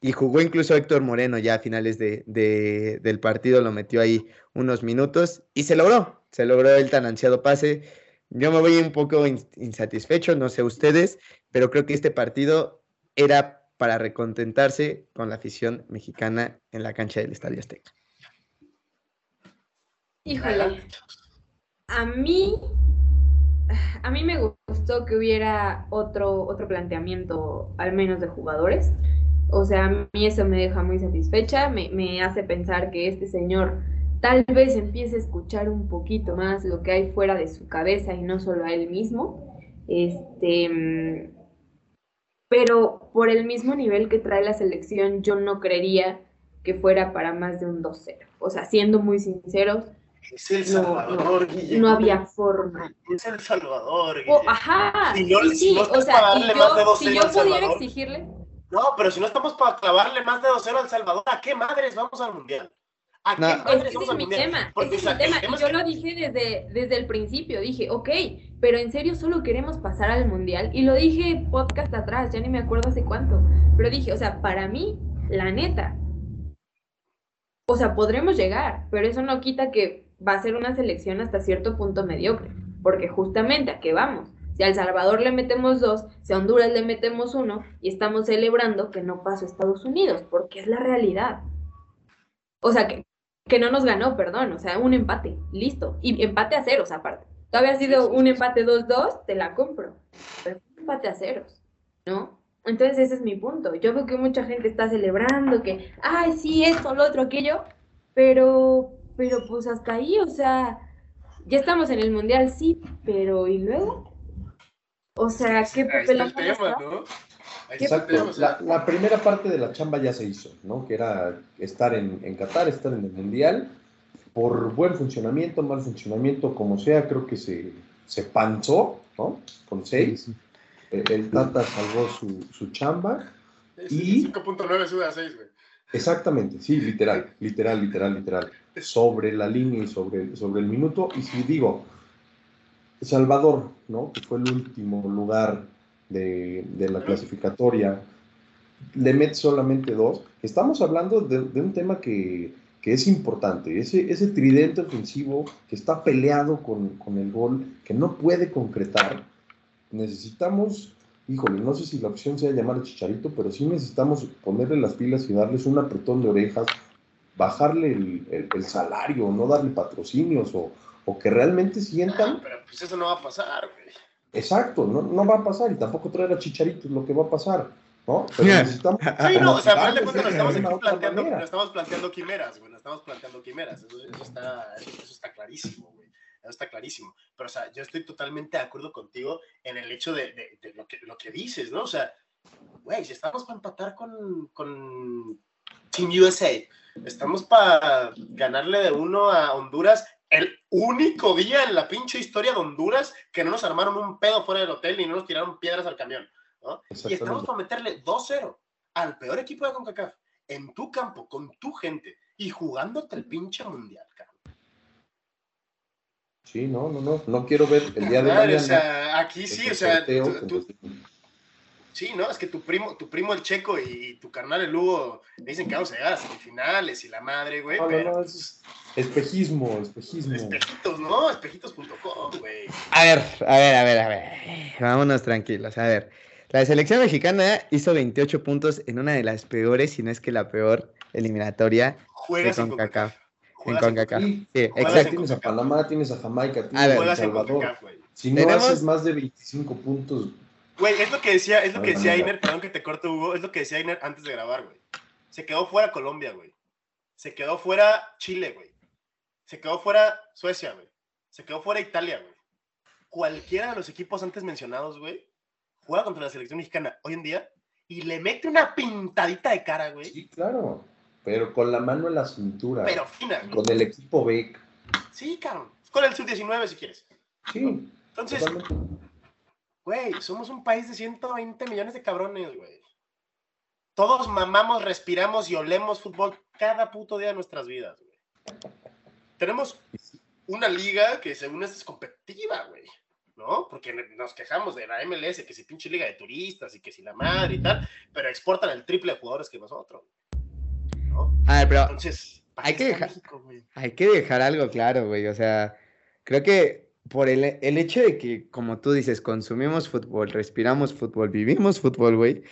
y jugó incluso Héctor Moreno ya a finales de, del partido, lo metió ahí unos minutos y se logró, se logró el tan ansiado pase. Yo me voy un poco insatisfecho, no sé ustedes, pero creo que este partido era para recontentarse con la afición mexicana en la cancha del Estadio Azteca. Híjole, a mí, a mí me gustó que hubiera otro, otro planteamiento, al menos de jugadores. O sea, a mí eso me deja muy satisfecha, me, me hace pensar que este señor tal vez empiece a escuchar un poquito más lo que hay fuera de su cabeza y no solo a él mismo. Este, pero por el mismo nivel que trae la selección, yo no creería que fuera para más de un 2-0. O sea, siendo muy sinceros, es el Salvador, no, no, había forma. Es el Salvador. Oh, ajá. Si no, sí, sí. o sea, y yo, si yo pudiera exigirle. No, pero si no estamos para clavarle más de 2-0 al Salvador, ¿a qué madres vamos al mundial? ¿A qué madres vamos al mundial? Tema, Porque, ese es mi tema. Y yo lo dije desde, desde el principio. Dije, ok, pero en serio solo queremos pasar al mundial. Y lo dije podcast atrás, ya ni me acuerdo hace cuánto. Pero dije, o sea, para mí, la neta. O sea, podremos llegar, pero eso no quita que va a ser una selección hasta cierto punto mediocre. Porque justamente a qué vamos. Si a El Salvador le metemos dos, si a Honduras le metemos uno, y estamos celebrando que no pasó Estados Unidos, porque es la realidad. O sea, que, que no nos ganó, perdón, o sea, un empate, listo. Y empate a ceros aparte había sido un empate 2-2, te la compro. Pero un empate a ceros, ¿no? Entonces ese es mi punto. Yo veo que mucha gente está celebrando que, ay, sí, esto, lo otro, aquello, pero, pero pues hasta ahí, o sea, ya estamos en el mundial, sí, pero ¿y luego? O sea, ¿qué papel Ahí está el tema, ¿no? Ahí está el Exacto. tema, o sea, La, la primera parte de la chamba ya se hizo, ¿no? Que era estar en, en Qatar, estar en el Mundial. Por buen funcionamiento, mal funcionamiento, como sea, creo que se, se panzó, ¿no? Con seis. El, el Tata salvó su, su chamba. y- 5.9 sube a 6, güey. Exactamente, sí, literal, literal, literal, literal. Sobre la línea y sobre, sobre el minuto. Y si digo, Salvador, ¿no? Que fue el último lugar de, de la clasificatoria, le mete solamente dos. Estamos hablando de, un tema que, que es importante. Ese, ese tridente ofensivo que está peleado con, con el gol, que no puede concretar. Necesitamos, híjole, no sé si la opción sea llamar a Chicharito, pero sí necesitamos ponerle las pilas y darles un apretón de orejas, bajarle el, el- el salario, no darle patrocinios o, o que realmente sientan Ah, pero pues eso no va a pasar, güey. Exacto, no, no va a pasar y tampoco traer a Chicharito es lo que va a pasar, ¿no? Pero Yeah. necesitamos... Sí, no, o sea, al final de cuentas de estamos aquí planteando, estamos planteando quimeras, güey, lo estamos planteando quimeras, eso, eso está, eso, eso está clarísimo, güey, eso está clarísimo, pero o sea, yo estoy totalmente de acuerdo contigo en el hecho de, de- de lo, que, lo que dices, ¿no? O sea, güey, si estamos para empatar con, con Team USA, estamos para ganarle de uno a Honduras, el único día en la pinche historia de Honduras que no nos armaron un pedo fuera del hotel ni no nos tiraron piedras al camión, ¿no? Y estamos para meterle 2-0 al peor equipo de CONCACAF en tu campo, con tu gente y jugándote el pinche mundial, cabrón. Sí, no, no, no, no quiero ver el día de mañana. o sea, aquí sí, o sea, tú- sí, ¿no? Es que tu primo, tu primo el Checo y tu carnal el Hugo dicen que vamos a llegar a semifinales y la madre, güey, No, no, pero no, es espejismo, espejismo. espejitos, ¿no? Espejitos.com, güey. A ver, a ver, a ver, a ver. Vámonos tranquilos. A ver, la selección mexicana hizo 28 puntos en una de las peores, si no es que la peor eliminatoria Juegas de en CONCACAF. En CONCACAF. Sí, exacto. en tienes a. Panamá, tienes a Jamaica, tienes A El Salvador. Si no Tenemos- haces más de 25 puntos, Güey, es lo que decía, es lo que decía. Ainer, perdón que te corte, Hugo, es lo que decía Ainer antes de grabar, güey. Se quedó fuera Colombia, güey. Se quedó fuera Chile, güey. Se quedó fuera Suecia, güey. Se quedó fuera Italia, güey. Cualquiera de los equipos antes mencionados, güey, juega contra la selección mexicana hoy en día y le mete una pintadita de cara, güey. sí, claro, pero con la mano en la cintura, Pero fina, güey. con el equipo B. Sí, cabrón. Con el sub-19 si quieres. Sí, Entonces, totalmente. Güey, somos un país de 120 millones de cabrones, güey. Todos mamamos, respiramos y olemos fútbol cada puto día de nuestras vidas, güey. Tenemos una liga que según esto es competitiva, güey. ¿No? Porque nos quejamos de la MLS, que si pinche liga de turistas y que si la madre y tal, pero exportan el triple de jugadores que nosotros. ¿No? A ver, pero Entonces, ¿para Hay que dejar- México? Hay que dejar algo claro, güey. O sea, creo que por el, el hecho de que, como tú dices, consumimos fútbol, respiramos fútbol, vivimos fútbol, güey,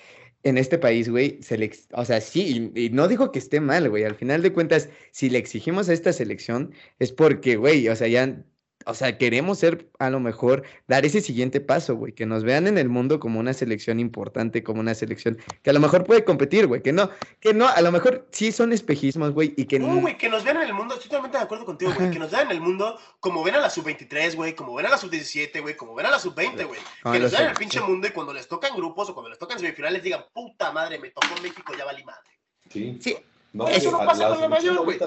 en este país, güey, se le o sea, sí, y, y no digo que esté mal, güey. Al final de cuentas, si le exigimos a esta selección, es porque, güey, o sea, ya, o sea, queremos ser, a lo mejor, dar ese siguiente paso, güey, que nos vean en el mundo como una selección importante, como una selección que a lo mejor puede competir, güey, que no, que no, a lo mejor sí son espejismos, güey, y que No, güey, que nos vean en el mundo, estoy totalmente de acuerdo contigo, güey, que nos vean en el mundo como ven a la sub-23, güey, como ven a la sub-17, güey, como ven a la sub-20, güey, que nos vean en el pinche mundo y cuando les tocan grupos o cuando les tocan semifinales digan, puta madre, me tocó México, ya valí madre. Sí. Sí, No, Eso no pasa con la mayor, güey.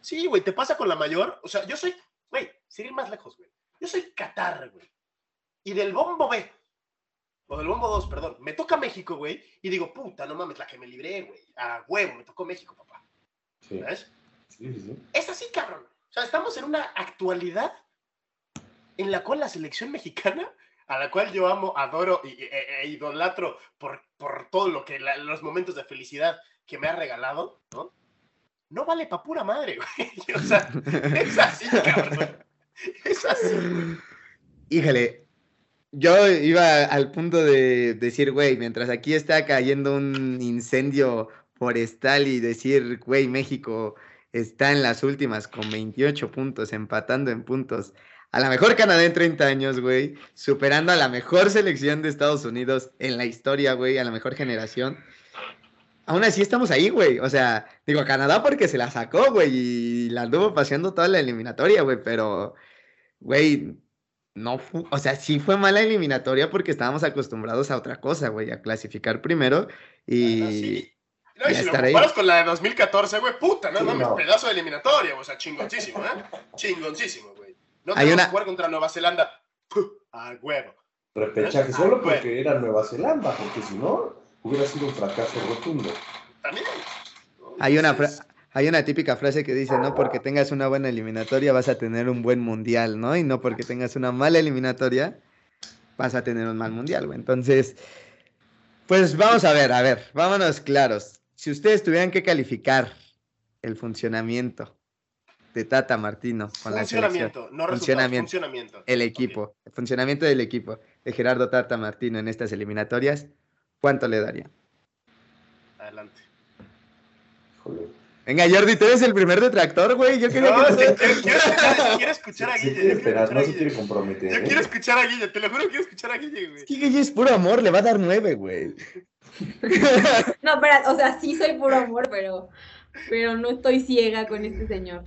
Sí, güey, te pasa con la mayor, o sea, yo soy, güey, sin ir más lejos, güey, yo soy Qatar, güey, y del bombo B, o del bombo 2, perdón, me toca México, güey, y digo, puta, no mames, la que me libré, güey, a huevo, me tocó México, papá, Sí, ¿sabes? sí, sí, sí. Es así, cabrón. O sea, estamos en una actualidad en la cual la selección mexicana, a la cual yo amo, adoro y, e, e idolatro por, por todo lo que, la- los momentos de felicidad que me ha regalado, ¿no? No vale pa' pura madre, güey. O sea, es así, cabrón. Es así. Híjole, yo iba al punto de decir, güey, mientras aquí está cayendo un incendio forestal y decir, güey, México está en las últimas con 28 puntos, empatando en puntos a la mejor Canadá en 30 años, güey, superando a la mejor selección de Estados Unidos en la historia, güey, a la mejor generación. Aún así estamos ahí, güey. O sea, digo, Canadá porque se la sacó, güey, y la anduvo paseando toda la eliminatoria, güey, pero, güey, no fue, o sea, sí fue mala eliminatoria porque estábamos acostumbrados a otra cosa, güey, a clasificar primero y... No, y si lo comparas con la de 2014, güey, puta, no mames, pedazo de eliminatoria, o sea, chingoncísimo, ¿eh? Chingoncísimo, güey. No te una... jugar contra Nueva Zelanda, a huevo. Repechaje solo porque era Nueva Zelanda, porque si no, hubiera sido un fracaso rotundo. También. Hay una, hay una típica frase que dice, no porque tengas una buena eliminatoria vas a tener un buen mundial, ¿no? Y no porque tengas una mala eliminatoria vas a tener un mal mundial, güey. Entonces, pues vamos a ver, a ver, vámonos claros si ustedes tuvieran que calificar el funcionamiento de Tata Martino con la selección, no funcionamiento, funcionamiento, el equipo, el funcionamiento del equipo de Gerardo Tata Martino en estas eliminatorias, ¿cuánto le daría? Adelante. Venga, Jordi, tú eres el primer detractor, güey. Yo quería no, que... quiero, escuchar a Guille. no se quiere comprometer. Yo ¿eh? quiero escuchar a Guille, te lo juro, quiero escuchar a Guille, güey. Es que Guille es puro amor, le va a dar nueve, güey. no, espera, o sea, sí soy puro amor, pero, pero no estoy ciega con este señor.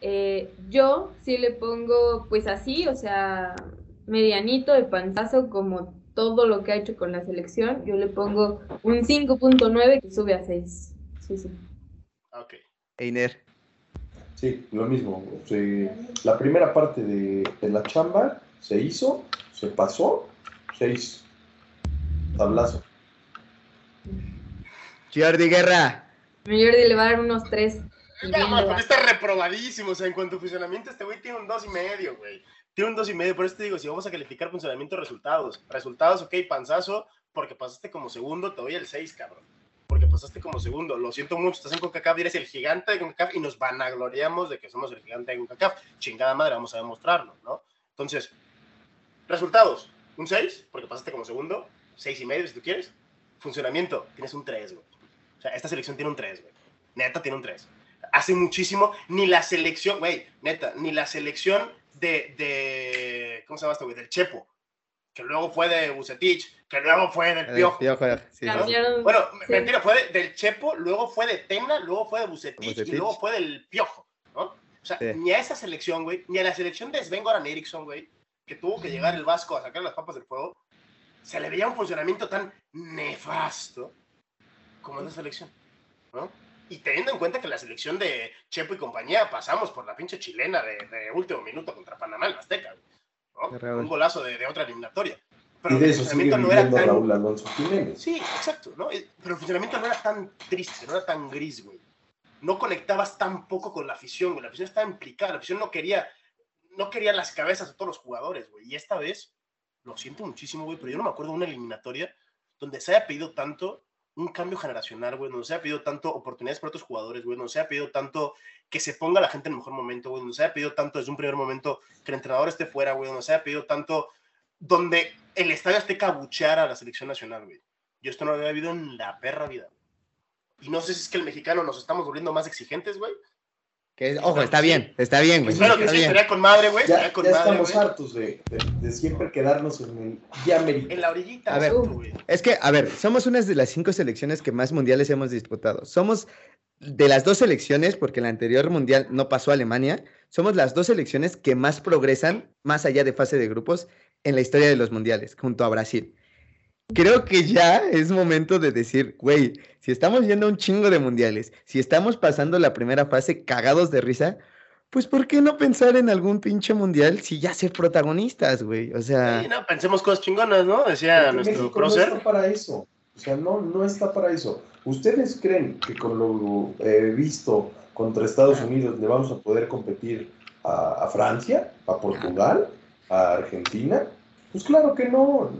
Eh, yo sí le pongo, pues así, o sea, medianito de panzazo como todo lo que ha hecho con la selección. Yo le pongo un 5.9 que sube a 6. Sí, sí. Ok. Einer. Sí, lo mismo. la primera parte de, de, la chamba se hizo, se pasó, 6. Tablazo. Jordi Guerra. Mi Jordi le va a dar unos tres. No, porque está reprobadísimo. O sea, en cuanto a funcionamiento, este güey tiene un dos y medio, güey. Tiene un dos y medio. Por eso te digo, si vamos a calificar funcionamiento, resultados. Resultados, ok, panzazo, porque pasaste como segundo, te doy el 6, cabrón. Porque pasaste como segundo. Lo siento mucho, estás en CONCACAF, eres el gigante de CONCACAF y nos vanagloriamos de que somos el gigante de CONCACAF. Chingada madre, vamos a demostrarlo, ¿no? Entonces, resultados, un 6, porque pasaste como segundo, seis y medio si tú quieres funcionamiento, tienes un 3, güey. O sea, esta selección tiene un 3, güey. Neta tiene un 3. Hace muchísimo, ni la selección, güey, neta, ni la selección de, de ¿cómo se llama esto, güey? Del Chepo, que luego fue de Bucetich, que luego fue del Piojo. Bueno, mentira, fue del Chepo, luego fue de Tena, luego fue de Bucetich, y luego fue del Piojo, ¿no? O sea, ni a esa selección, güey, ni a la selección de Sven Goran Eriksson, güey, que tuvo que llegar el Vasco a sacar las papas del fuego, se le veía un funcionamiento tan nefasto como en la selección, ¿no? Y teniendo en cuenta que la selección de Chepo y compañía pasamos por la pinche chilena de, último minuto contra Panamá en Azteca, ¿no? Un golazo de, otra eliminatoria. Pero el funcionamiento no era tan. Sí, exacto, ¿no? Pero el funcionamiento no era tan triste, no era tan gris, güey. No conectabas tan poco con la afición, güey. La afición estaba implicada, la afición no quería, no quería las cabezas de todos los jugadores, güey. Y esta vez lo siento muchísimo, güey, pero yo no me acuerdo de una eliminatoria donde se haya pedido tanto un cambio generacional, güey, donde se haya pedido tanto oportunidades para otros jugadores, güey, donde se haya pedido tanto que se ponga la gente en el mejor momento, güey, donde se haya pedido tanto desde un primer momento que el entrenador esté fuera, güey, donde se haya pedido tanto donde el estadio esté cabuchear a la selección nacional, güey. Yo esto no lo había habido en la perra vida. Y no sé si es que el mexicano nos estamos volviendo más exigentes, güey, ojo, está bien, está bien, güey. Claro que sí, estaría con madre, güey. Ya, estamos hartos de, siempre quedarnos en el ya En la orillita. A ver, es que, a ver, somos una de las cinco selecciones que más mundiales hemos disputado. Somos de las dos selecciones, porque el anterior mundial no pasó a Alemania, somos las dos selecciones que más progresan más allá de fase de grupos en la historia de los mundiales, junto a Brasil creo que ya es momento de decir, güey, si estamos yendo a un chingo de mundiales, si estamos pasando la primera fase cagados de risa, pues ¿por qué no pensar en algún pinche mundial si ya ser protagonistas, güey? O sea... Sí, no, pensemos cosas chingonas, ¿no? Decía nuestro México No está para eso. O sea, no, no está para eso. ¿Ustedes creen que con lo eh, visto contra Estados Unidos le vamos a poder competir a, a Francia, a Portugal, a Argentina? Pues claro que no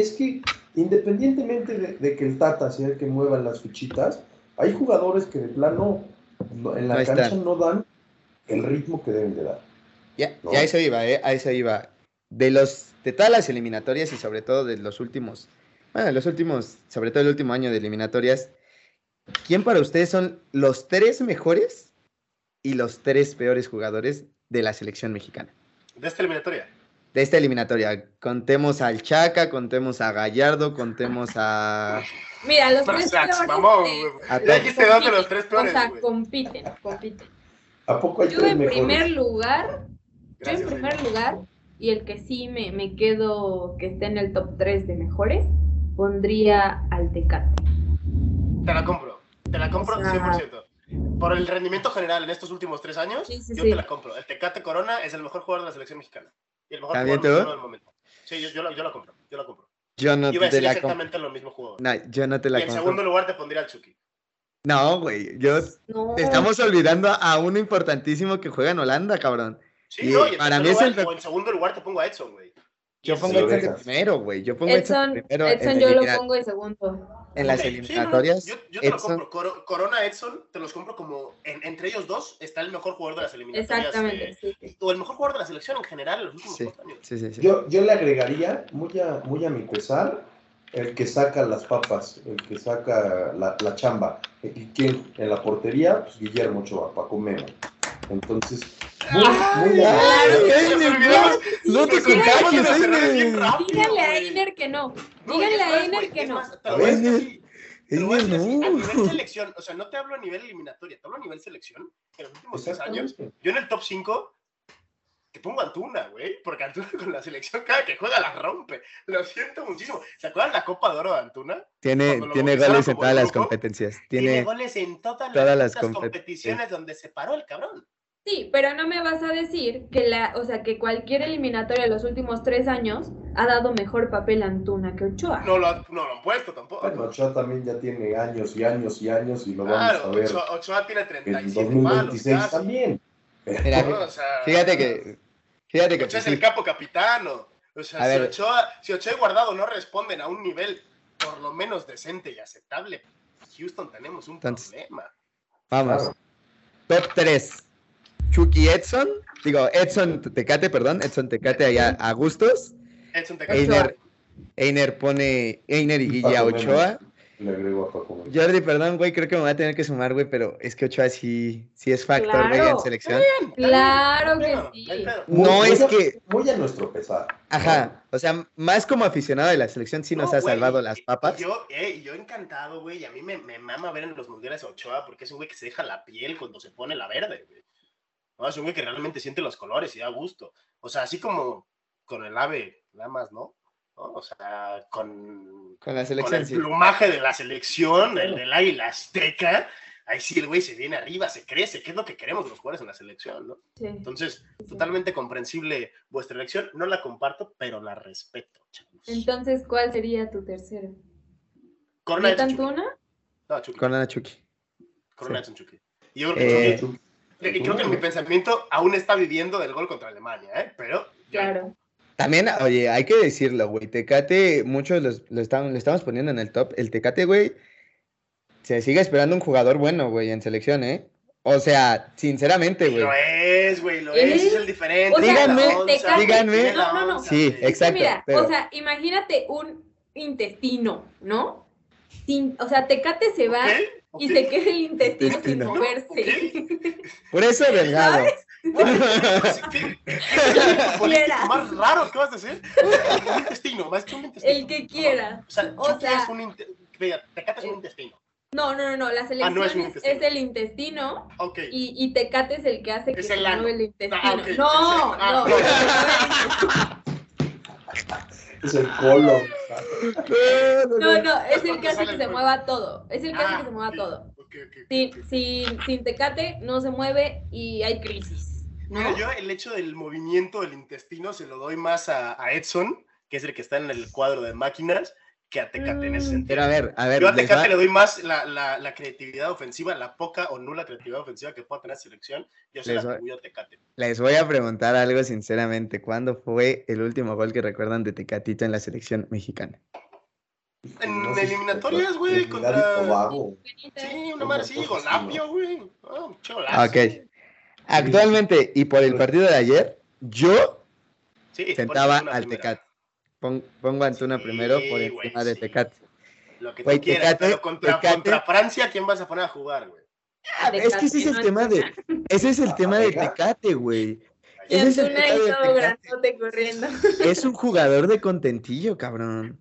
es que independientemente de, que el Tata sea el que mueva las fichitas, hay jugadores que de plano en la cancha no dan el ritmo que deben de dar. Ya, ya a eso iba, ¿eh? a eso iba. De los, de todas las eliminatorias y sobre todo de los últimos, bueno, los últimos, sobre todo el último año de eliminatorias, ¿quién para ustedes son los tres mejores y los tres peores jugadores de la selección mexicana? De esta eliminatoria. De esta eliminatoria. Contemos al Chaca, contemos a Gallardo, contemos a. Mira, los No tres peores, todos. dijiste dos de los tres O peores, sea, güey. compiten, compiten. ¿A poco hay Yo tres en mejores? primer lugar, yo en primer señor. lugar, y el que sí me, me quedo que esté en el top 3 de mejores, pondría al Tecate. Te la compro. Te la compro O sea- 100%. Por el rendimiento general en estos últimos tres años, Sí, sí, yo sí. te la compro. El Tecate Corona es el mejor jugador de la selección mexicana. Y el mejor ¿También jugador tú? del momento. Sí, yo, yo, la, yo la compro. Yo la compro. Yo no Iba a te decir la compro. exactamente lo mismo jugador. No, yo no te y la en compro. segundo lugar te pondría al Chucky. No, güey. Yo No. estamos olvidando a uno importantísimo que juega en Holanda, cabrón. Sí, Y no, y en, para mí es el- o en segundo lugar te pongo a Edson, güey. Yo pongo Edson de dejas. primero, güey. Yo pongo a Edson Edson, de primero. Edson yo lo pongo de segundo. en las sí, eliminatorias. no, yo, yo te lo Edson- compro. Coro- Corona, Edson, te los compro como en- entre ellos dos está el mejor jugador de las eliminatorias. Exactamente, eh, sí. o el mejor jugador de la selección en general en los últimos Sí, cuatro años. sí, sí. sí. Yo, yo le agregaría, muy a, muy a mi pesar, el que saca las papas, el que saca la, la chamba. ¿Y quién? En la portería, pues Guillermo Ochoa, Paco Memo. Entonces, muy, muy a- Claro Ay, Nos no, no te olvidamos de Einer. Díganle a. Einer que no. No, Díganle es a Einer que no. voy a ver, decir a decir Einer, así, a nivel no. selección, o sea, no te hablo a nivel eliminatoria, te hablo a nivel selección. En los últimos tres años, yo en el top 5 te pongo a Antuna, güey, porque Antuna con la selección cada que juega la rompe. Lo siento muchísimo. ¿Se acuerdan la Copa de Oro de Antuna? Tiene, tiene goles en todas las competencias. Tiene, Tiene, goles en todas, todas las, las putas compet- competiciones donde se paró el cabrón. Sí, pero no me vas a decir que la, o sea, que cualquier eliminatoria de los últimos tres años ha dado mejor papel a Antuna que Ochoa. No lo, no lo han puesto tampoco. Bueno, Ochoa también ya tiene años y años y años y lo vamos a ver Ochoa, Ochoa tiene en 37 palos. 2026 casi, también. Mira, ¿no? O sea, fíjate que, fíjate que Ochoa es pues, el sí, capo capitano. O sea, si, ver. Ochoa, si Ochoa y Guardado no responden a un nivel por lo menos decente y aceptable, Houston tenemos un Entonces- problema. vamos. Top 3. Chucky Edson. Digo, Edson Tecate, perdón. Edson Tecate allá a gustos. Edson te Ochoa. Einer, Einer pone Einer y Guille a Paco Memo. Ochoa. Le agrego a Paco. Jordi, perdón, güey, creo que me voy a tener que sumar, güey, pero es que Ochoa sí, sí es factor, güey, en Claro. selección. Claro que sí. Muy- No muy es a- que, Muy a nuestro pesar. ajá, o sea, más como aficionado de la selección sí nos No, ha güey, salvado las papas. Yo, eh, y yo encantado, güey. y A mí me, me mama ver en los mundiales a Ochoa porque es un güey que se deja la piel cuando se pone la verde, güey. No, es un güey que realmente siente los colores y da gusto. O sea, así como con el ave, nada más, ¿no? ¿No? O sea, con, Con la con selección el sí. plumaje de la selección, el del águila azteca. Ahí sí el güey se viene arriba, se crece, que es lo que queremos los jugadores en la selección, ¿no? Sí. Entonces, totalmente comprensible vuestra elección. No la comparto, pero la respeto, chavos. Entonces, ¿cuál sería tu tercero? Corona ¿Neta Edson Chucky. Antuna? No, Chucky. Con Ana Chucky. Corona Sí. Edson Chucky. Y yo creo que, Eh, y creo que mi pensamiento aún está viviendo del gol contra Alemania, ¿eh? Pero Claro. También, oye, hay que decirlo, güey. Tecate, muchos los- lo, están, lo estamos poniendo en el top. El Tecate, güey, se sigue esperando un jugador bueno, güey, en selección, ¿eh? O sea, sinceramente, güey. lo es, güey, lo ¿Es? es, es el diferente. O sea, Díganme, onza, Tecate- díganme. No, no, no. Sí, exacto. Mira, pero- o sea, imagínate un intestino, ¿no? Sin, o sea, Tecate se va Ok, y se queda el intestino sin moverse. Por eso delgado. Bueno, pues, ¿qué- qué es Quiera. más raro que vas a decir? Un intestino, más que un intestino. El que quiera. O sea, O sea- un inte- Tecate es un intestino. No, no, no, no, la Ah, selección no es es, intestino. es el intestino Ok. y, y Tecate es el que hace que Es se el mueva el intestino. Ah, ok, es el- No, ah, no, Es el colo. no, no, es el ¿Cuándo que hace que se mueva todo. Es el que hace Ah, que se mueva todo. Sin, sin, sin Tecate no se mueve y hay crisis. Mira, ¿no? yo el hecho del movimiento del intestino se lo doy más a, a Edson, que es el que está en el cuadro de máquinas, que a Tecate en ese Mm. sentido. Pero a ver, a ver, Yo a Tecate va- le doy más la, la, la creatividad ofensiva, la poca o nula creatividad ofensiva que pueda tener la selección. Yo se Les la atribuyo a Tecate. les voy a preguntar algo sinceramente. ¿Cuándo fue el último gol que recuerdan de Tecatito en la selección mexicana? En No sé si eliminatorias, güey, y contra- Tobago. Sí, una madre sí, Golapio, güey. Un cholazo. Ah, Ok. Actualmente, y por el partido de ayer, yo Sí, sentaba al primera. Tecate. Pon- pongo a Antuna Sí, primero por encima de sí. Tecate. Lo que Güey, tú quieras, Tecate- pero contra, Tecate- contra Francia, ¿quién vas a poner a jugar, güey? Ah, es que ese es el tema de, ese es el Ah, tema de. Tecate, güey. Ese es el Antuna y pecado del todo Tecate. grandote corriendo. Es un jugador de contentillo, cabrón.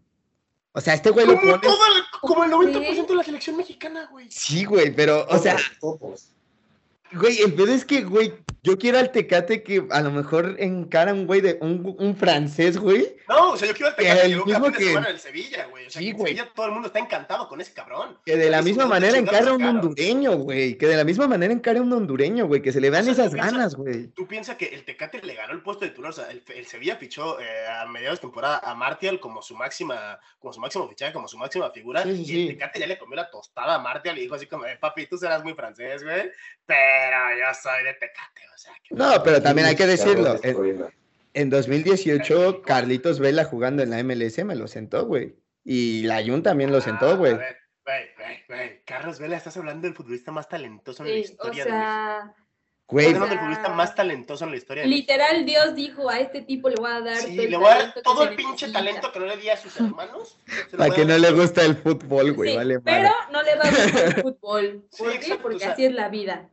O sea, este güey lo pone. todo el, como el 90% de la selección mexicana, güey. Sí, güey, pero, o sea. Güey, el pedo es que, güey, yo quiero al Tecate que a lo mejor encara un güey de un, un francés, güey. No, o sea, yo quiero al Tecate el que llegó mismo campeón de que- semana del Sevilla, güey. O sea, Sí, que güey. Sevilla todo el mundo está encantado con ese cabrón. Que de la misma manera ¿dónde encara un hondureño, güey. Que de la misma manera encara un hondureño, güey. Que se le vean O sea, esas ganas, güey. Tú piensas que el Tecate le ganó el puesto de titular, o sea, el, el Sevilla fichó eh, a mediados de temporada a Martial como su máxima, como su máximo fichaje, como su máxima figura, Sí, sí, y el Tecate ya le comió la tostada a Martial y dijo así como, eh, papi, tú serás muy francés, güey, pero yo soy de Tecate, o sea, que No, pero también hay que decirlo. En, en 2018, Carlitos Vela jugando en la MLS me lo sentó, güey. Y la Jun también lo sentó, Ah, güey. a ver, Güey, güey, güey, Carlos Vela, estás hablando del futbolista más talentoso en la Sí, o historia de México. sea, Güey, Estás hablando o del sea, futbolista más talentoso en la historia de México. literal Dios dijo, a este tipo le voy a dar Sí, todo el le voy a dar talento que todo el pinche necesita". talento que no le di a sus hermanos. voy que a no le gusta el fútbol, güey. Sí, vale, pero madre. no le va a gustar el fútbol. Sí, ¿Por qué? exacto, Porque o sea, así es la vida.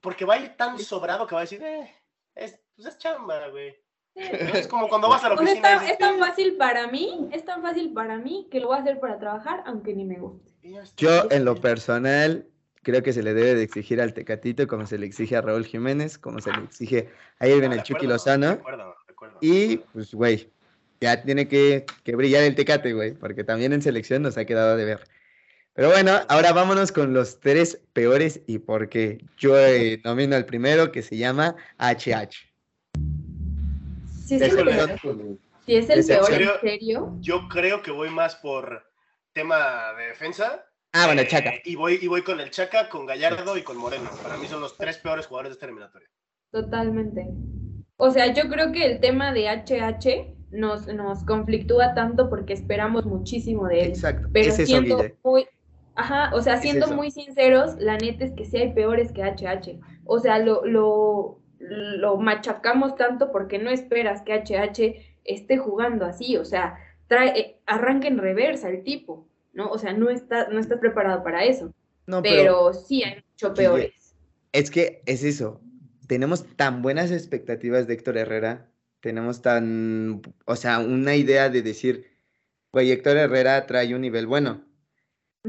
Porque va a ir tan sobrado que va a decir, eh, es, pues es chamba, güey. ¿No? Es como cuando vas a la oficina. es, tan, y es tan dices, fácil para mí, es tan fácil para mí que lo voy a hacer para trabajar, aunque ni me guste. "Y ya está". Yo, en lo personal, creo que se le debe de exigir al Tecatito como se le exige a Raúl Jiménez, como se le exige a Irving Ah, el Chucky acuerdo, De Lozano. acuerdo, de acuerdo. Y, pues, güey, ya tiene que, que brillar el Tecate, güey, porque también en selección nos ha quedado de ver. Pero bueno, ahora vámonos con los tres peores y por qué. Yo eh, nomino al primero que se llama HH. Si es el peor, si es el ¿Decepción? peor, ¿en serio? Yo creo que voy más por tema de defensa. Ah, bueno, eh, Chaca. Y voy, y voy con el Chaca, con Gallardo y con Moreno. Para mí son los tres peores jugadores de esta eliminatoria. Totalmente. O sea, yo creo que el tema de HH nos, nos conflictúa tanto porque esperamos muchísimo de él. Exacto. Pero es eso, siendo Guille. muy, ajá, o sea, siendo muy sinceros, la neta es que sí hay peores que HH. O sea, lo, lo, lo machacamos tanto porque no esperas que HH esté jugando así. O sea, trae, eh, arranca en reversa el tipo, ¿no? O sea, no está, no estás preparado para eso. No, pero Pero sí hay mucho peores. es que es eso. Tenemos tan buenas expectativas de Héctor Herrera. Tenemos tan, o sea, una idea de decir, güey, Héctor Herrera trae un nivel bueno.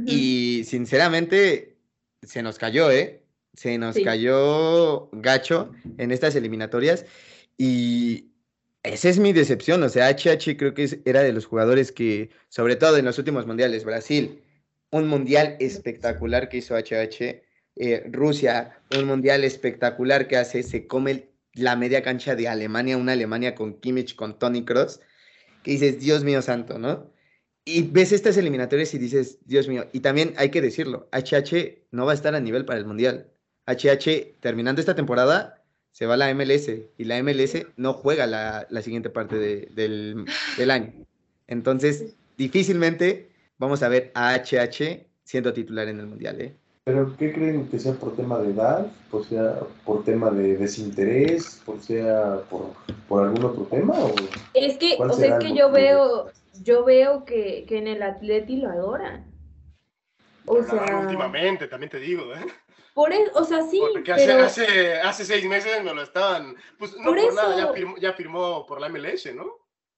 Y sinceramente, se nos cayó, ¿eh? Se nos Sí. cayó gacho en estas eliminatorias. Y esa es mi decepción. O sea, HH creo que era de los jugadores que, sobre todo en los últimos mundiales, Brasil, un mundial espectacular que hizo HH. eh, Rusia, un mundial espectacular que hace, se come la media cancha de Alemania, una Alemania con Kimmich, con Tony Kroos, que dices, Dios mío santo, ¿no? Y ves estas eliminatorias y dices, Dios mío, y también hay que decirlo, HH no va a estar a nivel para el Mundial. HH, terminando esta temporada, se va a la MLS y la MLS no juega la, la siguiente parte de- del, del año. Entonces, difícilmente vamos a ver a HH siendo titular en el Mundial, ¿eh? ¿Pero qué creen que sea por tema de edad? ¿Por, sea, por tema de desinterés? ¿Por sea por, por algún otro tema? ¿O Es que, ¿Cuál o sea, es que yo veo, yo veo que, que en el Atleti lo adoran. O sea, últimamente, también te digo, ¿eh? por eso, o sea, sí, Porque hace, pero hace, hace seis meses me lo estaban. Pues no por, Por nada, ya eso. firmó, ya firmó por la MLS, ¿no?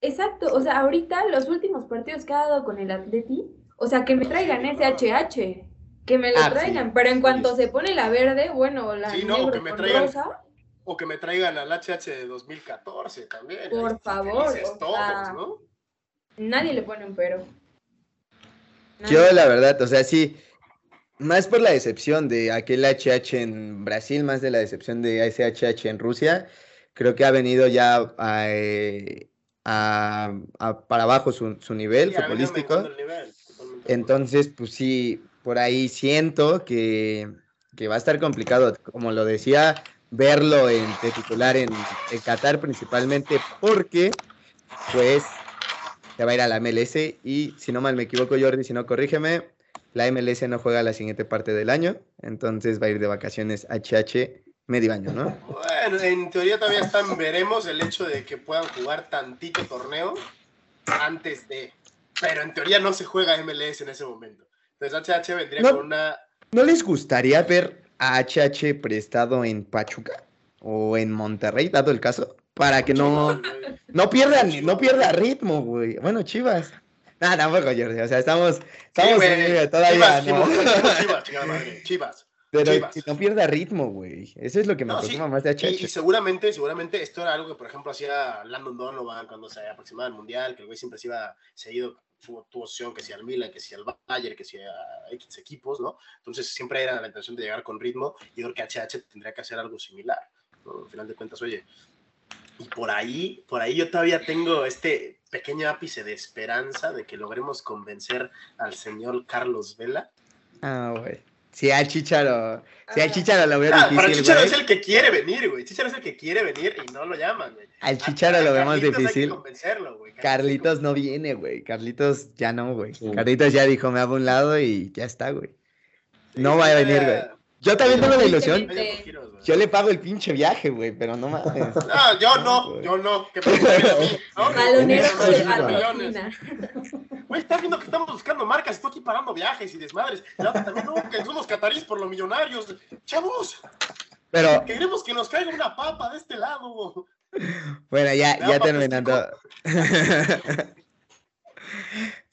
exacto, o sea, ahorita los últimos partidos que ha dado con el Atleti, o sea, que me traigan ese HH, que me lo Ah, sí, traigan, pero en sí, cuanto sí. se pone la verde, bueno, la Sí, no, negro que me traigan- rosa, O que me traigan al HH de 2014 también. Por favor, o todos, sea, ¿no? Nadie le pone un pero. Yo, la verdad, o sea, sí, más por la decepción de aquel HH en Brasil, más de la decepción de ese HH en Rusia, creo que ha venido ya a, eh, a- a- para abajo su, su nivel Sí, futbolístico. nivel, Entonces, pues sí, por ahí siento que, que va a estar complicado, como lo decía, verlo en, de titular en, en Qatar principalmente porque, pues, se va a ir a la MLS y, si no mal me equivoco, Jordi, si no corrígeme, la MLS no juega la siguiente parte del año, entonces va a ir de vacaciones HH medio año, ¿no? Bueno, en teoría todavía están, veremos el hecho de que puedan jugar tantito torneo antes de. Pero en teoría no se juega MLS en ese momento. Entonces HH vendría No. con una. ¿No les gustaría ver a HH prestado en Pachuca o en Monterrey, dado el caso? Para que no, no pierda, no pierda ritmo, güey. Bueno, Chivas. Nada, tampoco, Jordi. O sea, estamos, estamos güey. todavía, Chivas, ¿no? Chivas, Chivas, chingada madre, Chivas. Pero Chivas. que no pierda ritmo, güey. Eso es lo que me No, preocupa sí, más de Y, Achache. y seguramente, seguramente esto era algo que, por ejemplo, hacía Landon Donovan cuando se aproximaba al Mundial, que el güey siempre se iba seguido, tuvo, tuvo opción que si al Milan, que si al Bayern, que si a X equipos, ¿no? Entonces siempre era la intención de llegar con ritmo y yo creo que HH tendría que hacer algo similar, ¿no? Al final de cuentas, oye, y por ahí, por ahí yo todavía tengo este pequeño ápice de esperanza de que logremos convencer al señor Carlos Vela. Ah, güey. Si al Chicharo, si al Ah. Chicharo lo veo Ah, para difícil, Chicharo güey. es el que quiere venir, güey. Chicharo es el que quiere venir y no lo llaman, güey. Al Chicharo a lo vemos Carlitos hay que difícil. convencerlo, güey. Carlitos no viene, güey. Carlitos ya no, güey. Sí. Carlitos ya dijo, me hago un lado y ya está, güey. No Sí, va a sí, venir, güey. Yo también tengo la ilusión. Yo le pago el pinche viaje, güey, pero no mames. No, yo no, yo no. ¿Qué patrocina. Güey, estás viendo que estamos buscando marcas, estoy aquí pagando viajes y desmadres. La también, no, que somos catarís por los millonarios. Chavos, Pero, queremos que nos caiga una papa de este lado. bueno, ya, Ya, papi, terminando.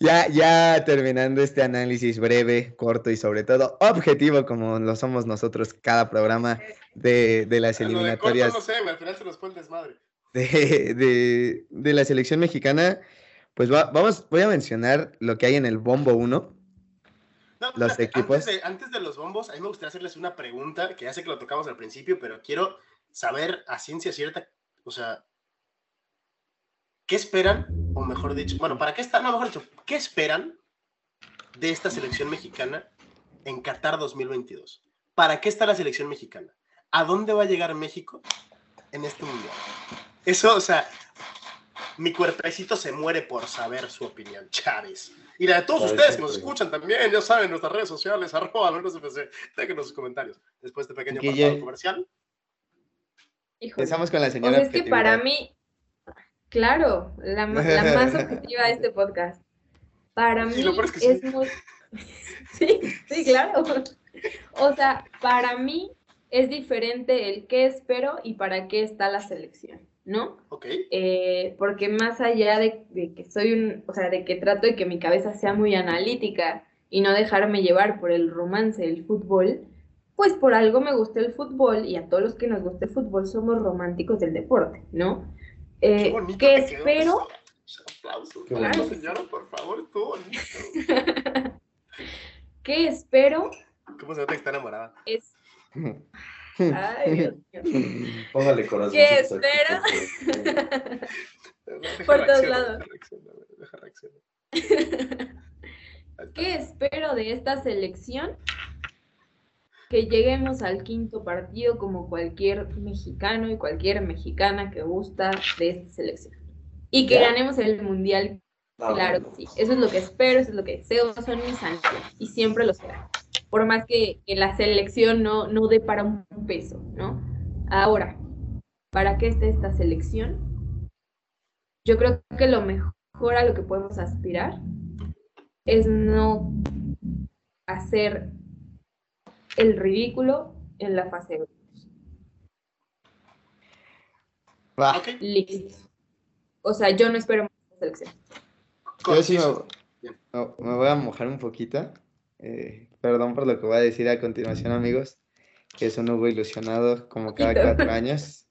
Ya, ya terminando este análisis breve, corto y sobre todo objetivo, como lo somos nosotros cada programa de, de las corto eliminatorias no sé, güey, al final se nos fue el desmadre. de, de- de la selección mexicana, pues va- vamos, voy a mencionar lo que hay en el Bombo 1. No, Los equipos. Antes de, antes de los bombos, a mí me gustaría hacerles una pregunta, que ya sé que lo tocamos al principio, pero quiero saber a ciencia cierta, o sea, ¿qué esperan? O mejor dicho, bueno, ¿para qué está? No, mejor dicho, ¿qué esperan de esta selección mexicana en Qatar 2022? ¿Para qué está la selección mexicana? ¿A dónde va a llegar México en este mundial? Eso, o sea, mi cuerpecito se muere por saber su opinión, Chávez. Y la de todos ustedes que nos escuchan también, ya saben, nuestras redes sociales, arroba, menos FC, déjenos sus comentarios. Después de este pequeño Guille. apartado comercial. Híjole. Empezamos con la O señora. sea, es que para mí, claro, la, la más objetiva de este podcast. Para mí Sí, es que es sí. muy... sí, sí, claro. O sea, para mí es diferente el qué espero y para qué está la selección, ¿no? Ok. Eh, porque más allá de, de que soy un, o sea, de que trato de que mi cabeza sea muy analítica y no dejarme llevar por el romance del fútbol, pues por algo me gusta el fútbol y a todos los que nos gusta el fútbol somos románticos del deporte, ¿no? Eh, Qué bonito ¿Qué te quedó espero? Aplausos. Señora, por favor, estuvo bonito. ¿Qué espero? ¿Cómo se nota que está enamorada? Es... Ay, Dios mío. Póngale corazón. ¿Qué espera? Deja Por todos lados. ¿Qué espero de esta selección? Que lleguemos al quinto partido como cualquier mexicano y cualquier mexicana que gusta de esta selección. Y que ganemos el mundial, Ah, claro que sí. Eso es lo que espero, eso es lo que deseo, son mis ansias y siempre lo será. Por más que, que la selección no, no dé para un peso, ¿no? Ahora, ¿para qué está esta selección? Yo creo que lo mejor a lo que podemos aspirar es no hacer el ridículo en la fase de grupos. Va. Ok, Listo. O sea, yo no espero más de selección. Yo sí conciso. me, voy a mojar un poquito. Eh, perdón por lo que voy a decir a continuación, amigos. Que es un Hugo ilusionado como cada cuatro años.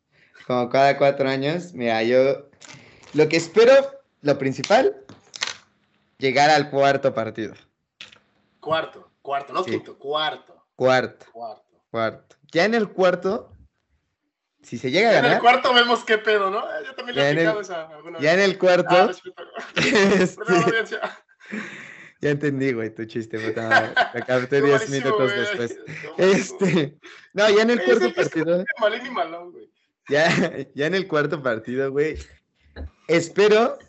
Como cada cuatro años. Mira, yo lo que espero, lo principal, llegar al cuarto partido. Cuarto, cuarto, no Sí. quinto, cuarto, Cuarto, cuarto. cuarto. Ya en el cuarto, si se llega a En el ganar, cuarto vemos qué pedo, ¿no? Eh, Yo también le he en el- aplicado esa alguna ya en el cuarto, Ah, este, ya entendí, güey, tu chiste, puta madre. Lo capté Fue 10 malísimo, minutos después. Este, no, ya en el cuarto partido, ya, ya en el cuarto partido, güey, espero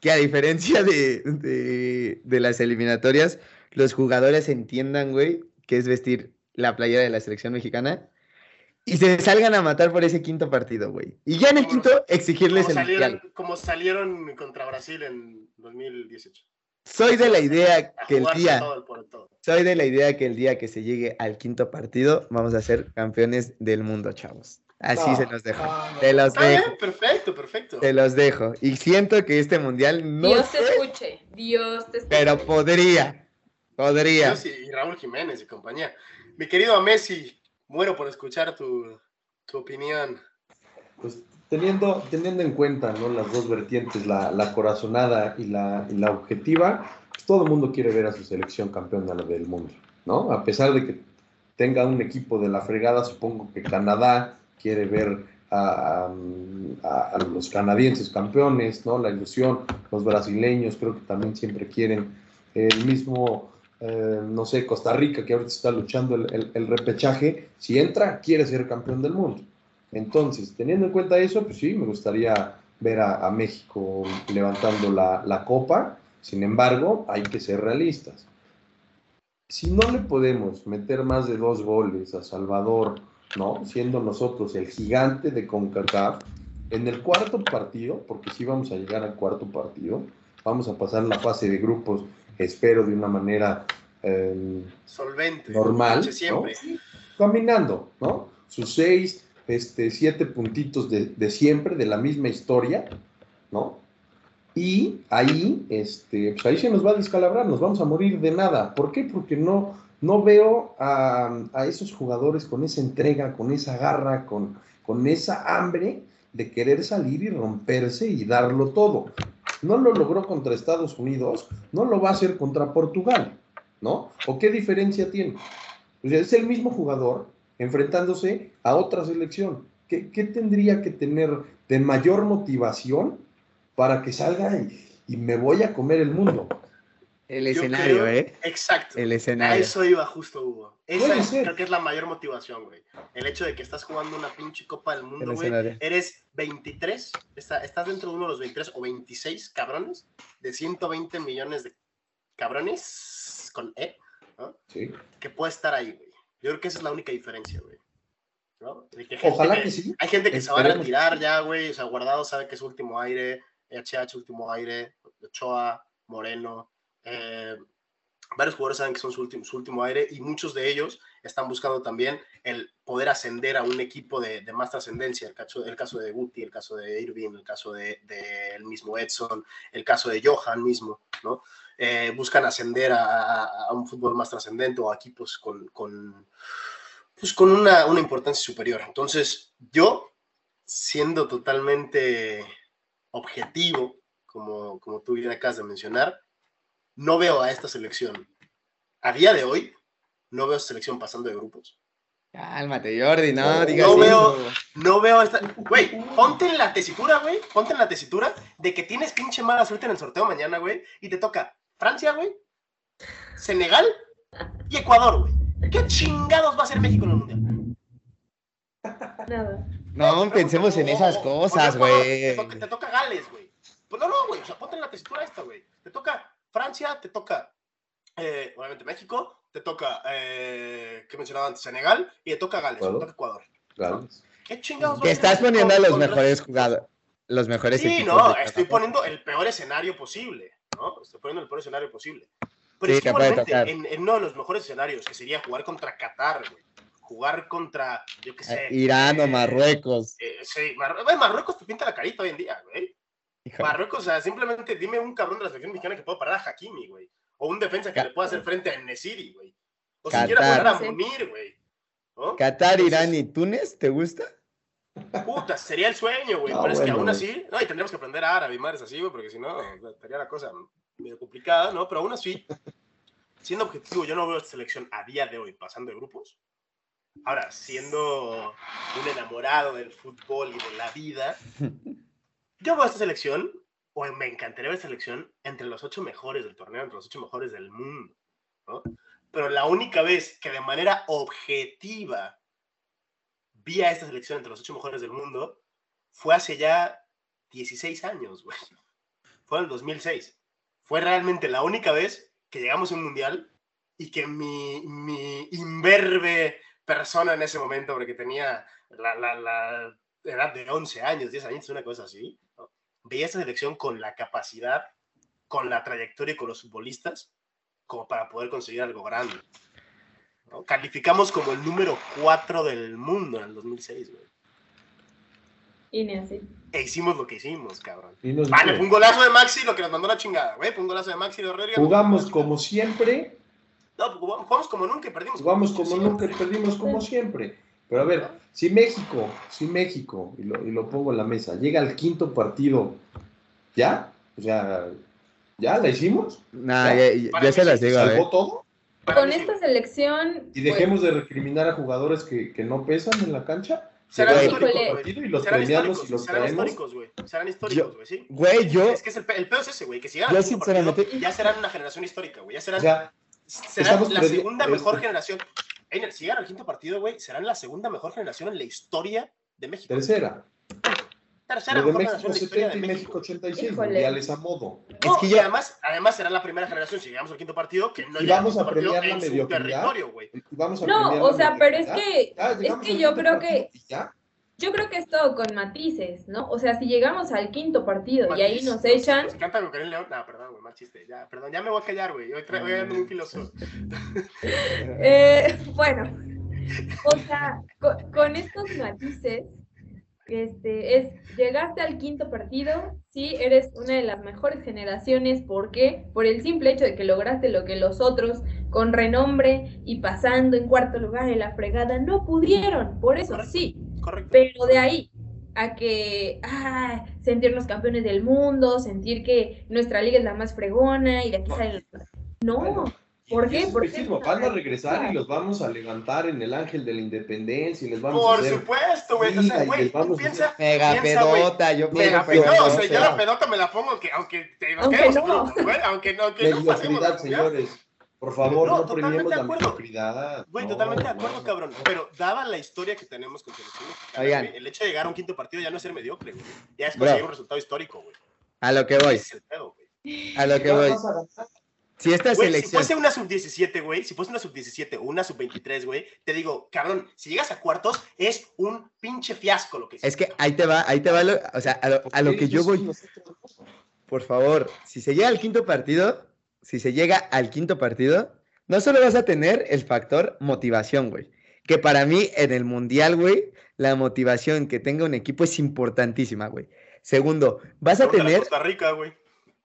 que a diferencia de, de, de las eliminatorias, los jugadores entiendan, güey, que es vestir la playera de la selección mexicana y se salgan a matar por ese quinto partido, güey. Y ya en el Como- quinto, exigirles Como el mundial. salieron, como salieron contra Brasil en 2018. Soy de la idea A que el día, todo todo. soy de la idea que el día que se llegue al quinto partido, vamos a ser campeones del mundo, chavos. Así No. se los dejo. Ah, no. Te los dejo. bien, perfecto, perfecto. Te los dejo. Y siento que este mundial no Dios te escuche, Dios te escuche. pero podría. Podría. Dios y, y Raúl Jiménez y compañía. Mi querido Messi, muero por escuchar tu, tu opinión. Pues teniendo, teniendo en cuenta ¿no? las dos vertientes, la, la corazonada y la, y la objetiva, pues todo el mundo quiere ver a su selección campeona del mundo, ¿no? A pesar de que tenga un equipo de la fregada, supongo que Canadá quiere ver a, a- a los canadienses campeones, ¿no? La ilusión, los brasileños creo que también siempre quieren el mismo, eh, no sé, Costa Rica, que ahorita está luchando el, el- el repechaje, si entra, quiere ser campeón del mundo. Entonces, teniendo en cuenta eso, pues sí, me gustaría ver a, a México levantando la, la copa. Sin embargo, hay que ser realistas. Si no le podemos meter más de dos goles a Salvador, ¿no? Siendo nosotros el gigante de CONCACAF, en el cuarto partido, porque sí vamos a llegar al cuarto partido, vamos a pasar la fase de grupos, espero de una manera eh, Solvente. Normal, caminando, ¿no? Sus seis, este, siete puntitos de, de siempre, de la misma historia, ¿no? Y ahí, este, pues ahí se nos va a descalabrar, nos vamos a morir de nada. ¿Por qué? Porque no, no veo a, a esos jugadores con esa entrega, con esa garra, con, con esa hambre de querer salir y romperse y darlo todo. No lo logró contra Estados Unidos, no lo va a hacer contra Portugal, ¿no? ¿O qué diferencia tiene? O sea, es el mismo jugador enfrentándose a otra selección. ¿Qué, qué tendría que tener de mayor motivación para que salga y, y me voy a comer el mundo? El escenario, creo- ¿eh? Exacto. El A escenario. eso iba justo, Hugo. Esa es, creo que es la mayor motivación, güey. El hecho de que estás jugando una pinche Copa del El Mundo, güey. escenario. Eres 23, está- estás dentro de uno de los 23 o 26 cabrones de 120 millones de cabrones con E, Sí. que puede estar ahí, güey. Yo creo que esa es la única diferencia, güey. ¿No? Que Ojalá que- que sí. Hay gente que se va a retirar ya, güey. O sea, Guardado sabe que es último aire. HH, último aire. Ochoa, Moreno. Eh, varios jugadores saben que son su último, su último aire y muchos de ellos están buscando también el poder ascender a un equipo de, más trascendencia. El caso, el caso de Guti, el caso de Irving, el caso de, de el mismo Edson, el caso de Johan mismo, ¿no? Eh, buscan ascender a, a- un fútbol más trascendente o a equipos con, con, pues con una, una importancia superior. Entonces, yo, siendo totalmente objetivo, como, como tú bien acabas de mencionar, no veo a esta selección. A día de hoy, no veo a esta selección pasando de grupos. Cálmate, Jordi, no, No digas veo- eso. No veo a esta. Güey, ponte en la tesitura, güey. Ponte en la tesitura de que tienes pinche mala suerte en el sorteo mañana, güey. Y te toca Francia, güey. Senegal y Ecuador, güey. ¿Qué chingados va a ser México en el mundial? Nada. No, pensemos en esas cosas, güey. Te toca, te toca Gales, güey. Pues no, no, güey. O sea, ponte en la tesitura esta, güey. Te toca Francia, te toca, eh, obviamente, México, te toca, eh, ¿qué mencionaba antes? Senegal, y te toca Gales, Ecuador. te toca Ecuador. Gales. ¿Qué chingados Que ser estás poniendo a los contra- mejores jugadores, los mejores Sí, equipos. no, de cada estoy poniendo el peor escenario posible, ¿no? Estoy poniendo el peor escenario posible. Pero Sí, es que te puede igualmente, tocar. en, en uno de los mejores escenarios, que sería jugar contra Qatar, güey. Jugar contra, yo qué sé. Eh, Irán o eh, Marruecos. eh, sí, güey, Marruecos te pinta la carita hoy en día, güey. Híjole. Marruecos, o sea, simplemente dime un cabrón de la selección mexicana que pueda parar a Hakimi, güey. O un defensa que le pueda hacer frente a Nesiri, güey. O Qatar. siquiera parar a. Munir, güey. ¿no? Qatar, Irán y Túnez, ¿te gusta? Puta, sería el sueño, güey. No, pero es que bueno, aún así, no, y tendríamos que aprender árabe y madres así, güey, porque si no, estaría la cosa medio complicada, ¿no? Pero aún así, siendo objetivo, yo no veo a esta selección a día de hoy pasando de grupos. Ahora, siendo un enamorado del fútbol y de la vida, yo veo esta selección, o me encantaría ver esta selección entre los ocho mejores del torneo, entre los ocho mejores del mundo, ¿no? Pero la única vez que de manera objetiva vi a esta selección entre los ocho mejores del mundo fue hace ya 16 años, güey. Fue en el 2006. Fue realmente la única vez que llegamos a un mundial y que mi, mi imberbe persona en ese momento, porque tenía la, la- la edad de 11 años, 10 años, una cosa así. Veía esta selección con la capacidad, con la trayectoria y con los futbolistas como para poder conseguir algo grande. ¿no? Calificamos como el número 4 del mundo en el 2006, güey. Y ni así. E hicimos lo que hicimos, cabrón. Y nos Vale, fue un golazo de Maxi, lo que nos mandó la chingada, güey. Fue un golazo de Maxi de Rodríguez. Jugamos como siempre, No, jugamos, como nunca y perdimos. jugamos como Sí. nunca y perdimos como siempre. Pero a ver, si México, si México, y lo, y lo pongo en la mesa, llega al quinto partido, ¿ya? O sea, ¿ya la hicimos? Nah, ya, ya- se las digo, ¿Salvó ¿eh? todo? Con esta selección. Y pues, dejemos de recriminar a jugadores que, que no pesan en la cancha. Serán y los históricos, y los serán traemos. históricos, güey. Serán históricos, güey, sí. Güey, yo, Es que es el, el pedo es ese, güey, que si yo partido, sinceramente, ya serán una generación histórica, güey. Ya serán, O sea, serán la segunda mejor este- generación. Si llegan al quinto partido, güey, serán la segunda mejor generación en la historia de México. tercera. Tercera de mejor México generación en la historia 70 de y México. México 86, Híjole. mundiales a modo. No, Es que además, además será la primera generación, si llegamos al quinto partido, que no Y llega vamos al partido premiar la en su territorio, güey. No, o sea, pero es que, es llegamos que yo creo que, ya. Yo creo que es todo con matices, ¿no? O sea, si llegamos al quinto partido y ahí nos echan, Nos encanta Karen León. No, perdón, güey, mal chiste. Ya, perdón, ya me voy a callar, güey. Hoy traigo ando muy filósofo. Eh, bueno, o sea, co- con, estos matices, este, es, llegaste al quinto partido, sí, eres una de las mejores generaciones, ¿por qué? Por el simple hecho de que lograste lo que los otros, con renombre y pasando en cuarto lugar en la fregada, no pudieron, por eso sí, Correcto. pero de ahí a que ah, sentirnos campeones del mundo, sentir que nuestra liga es la más fregona y de aquí salen los... No, Bueno, ¿Por qué? ¿Por qué? Van a regresar y los vamos a levantar en el ángel de la independencia y les vamos a Por hacer. supuesto, güey. O sea, güey, a piensa. mega pedota, yo Mega pedota, o sea, yo la pedota me la pongo que aunque te Aunque no. aunque, aunque no pasemos señores. Por favor, No, no, totalmente premiemos de la acuerdo. mediocridad. Güey, No, totalmente de acuerdo, no. cabrón. Pero dada la historia que tenemos con selección Oigan. el hecho de llegar a un quinto partido ya no es ser mediocre, güey. Ya es conseguir un resultado histórico, güey. a lo que voy, pedo, a lo que voy. a. Si esta Güey, si selección, fuese una sub-17, güey, si fuese una sub-17 o una sub-23, güey, te digo, cabrón, si llegas a cuartos es un pinche fiasco lo que es que ahí te va, ahí te va, lo- o sea, a lo, a lo que yo voy, por favor, si se llega al quinto partido, si se llega al quinto partido, no solo vas a tener el factor motivación, güey, que para mí en el mundial, güey, la motivación que tenga un equipo es importantísima, güey. Segundo, vas a tener Costa Rica, güey.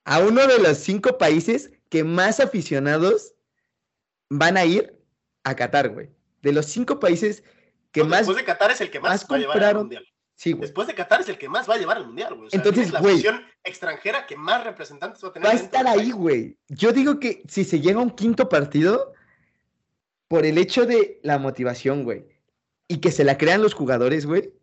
a uno de los cinco países que más aficionados van a ir a Qatar, güey. De los cinco países que No, más... Después de Qatar es el que más, más va a llevar al mundial. Sí, güey. Después de Qatar es el que más va a llevar al mundial, güey. O sea, Entonces, es la güey. extranjera que más representantes va a tener. Va a estar ahí, güey. Yo digo que si se llega a un quinto partido, por el hecho de la motivación, güey, y que se la crean los jugadores, güey,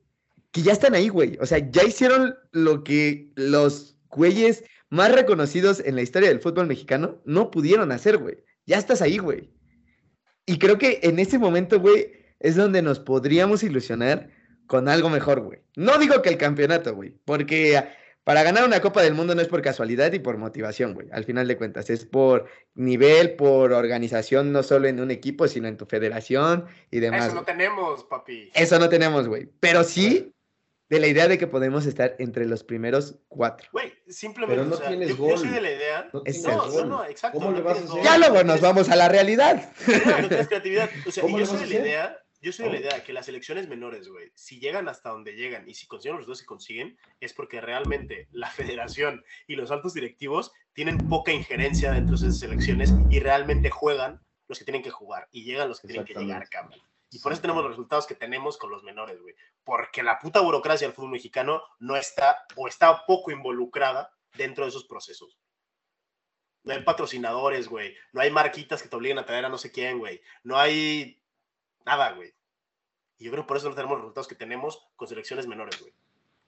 que ya están ahí, güey. O sea, ya hicieron lo que los güeyes más reconocidos en la historia del fútbol mexicano no pudieron hacer, güey. Ya estás ahí, güey. Y creo que en ese momento, güey, es donde nos podríamos ilusionar con algo mejor, güey. No digo que el campeonato, güey, porque para ganar una Copa del Mundo no es por casualidad y por motivación, güey. Al final de cuentas, es por nivel, por organización, no solo en un equipo, sino en tu federación y demás. Eso no tenemos, papi. Eso no tenemos, güey. Pero sí de la idea de que podemos estar entre los primeros cuatro. Güey, simplemente. Pero no o sea, tienes yo, yo gol. soy de la idea. No tienes No, exacto. ¿Cómo no le vas a hacer? Ya luego No nos vamos a la realidad. no, no tienes creatividad. O sea, ¿Cómo y yo soy de la idea. Yo soy de la ¿Cómo? idea que las selecciones menores, güey, si llegan hasta donde llegan y si consiguen los dos que consiguen, es porque realmente la federación y los altos directivos tienen poca injerencia dentro de esas selecciones y realmente juegan los que tienen que jugar y llegan los que tienen que llegar, cabrón. Y por eso tenemos los resultados que tenemos con los menores, güey. Porque la puta burocracia del fútbol mexicano no está o está poco involucrada dentro de esos procesos. No hay patrocinadores, güey. No hay marquitas que te obliguen a traer a no sé quién, güey. No hay nada, güey. Y yo creo que por eso no tenemos los resultados que tenemos con selecciones menores, güey.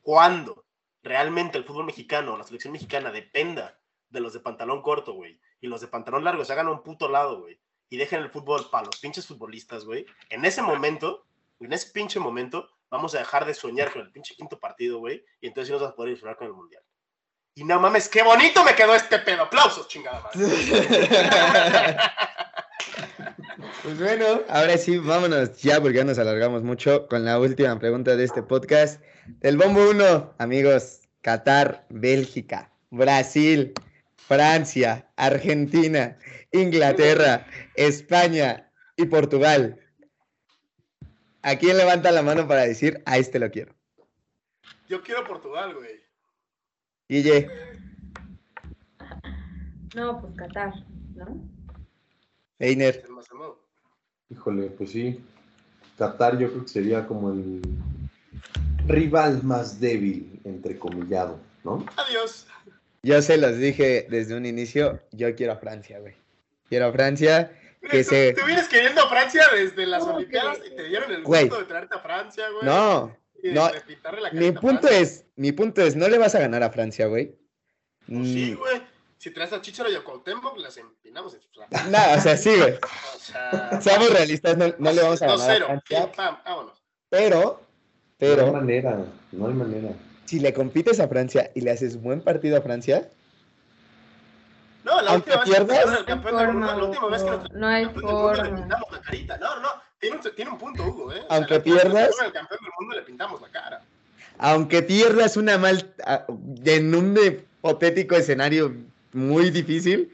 Cuando realmente el fútbol mexicano, la selección mexicana dependa de los de pantalón corto, güey, y los de pantalón largo se hagan a un puto lado, güey, y dejen el fútbol para los pinches futbolistas, güey, en ese momento, en ese pinche momento, vamos a dejar de soñar con el pinche quinto partido, güey, y entonces sí nos vamos a poder con el mundial. Y no mames, qué bonito me quedó este pedo. Aplausos, chingada madre. Pues bueno, ahora sí, vámonos ya porque ya nos alargamos mucho con la última pregunta de este podcast. Del bombo 1, amigos, Qatar, Bélgica, Brasil, Francia, Argentina, Inglaterra, España y Portugal. ¿A quién levanta la mano para decir a este lo quiero? Yo quiero Portugal, güey. Guille, No, pues Qatar, ¿no? Einer. Híjole, pues sí. Qatar yo creo que sería como el rival más débil, entrecomillado, ¿no? Adiós. Yo se los dije desde un inicio, yo quiero a Francia, güey. Quiero a Francia que tú, se... tú vienes queriendo a Francia desde las ¿Cómo Olimpiadas que? y te dieron el Güey. gusto de traerte a Francia, güey. No, Y no, la mi a punto Francia. es, mi punto es, no le vas a ganar a Francia, güey. Pues sí, Mm, güey. Si traes a Chicharo y a Cuauhtémoc, las empinamos en lados. No, o sea, sí, güey. O sea, Seamos realistas, no, no le vamos a ganar a 2-0. Francia, pam, vámonos. pero, No hay pero, manera, no hay manera. si le compites a Francia y le haces buen partido a Francia, No, la Aunque última vez que nos el campeón del mundo, la carita. No, no, no. Tiene un, tiene un punto, Hugo, ¿eh? O sea, Aunque que pierdas- nos el campeón del mundo le pintamos la cara. aunque pierdas una mal, a- en un hipotético escenario muy difícil,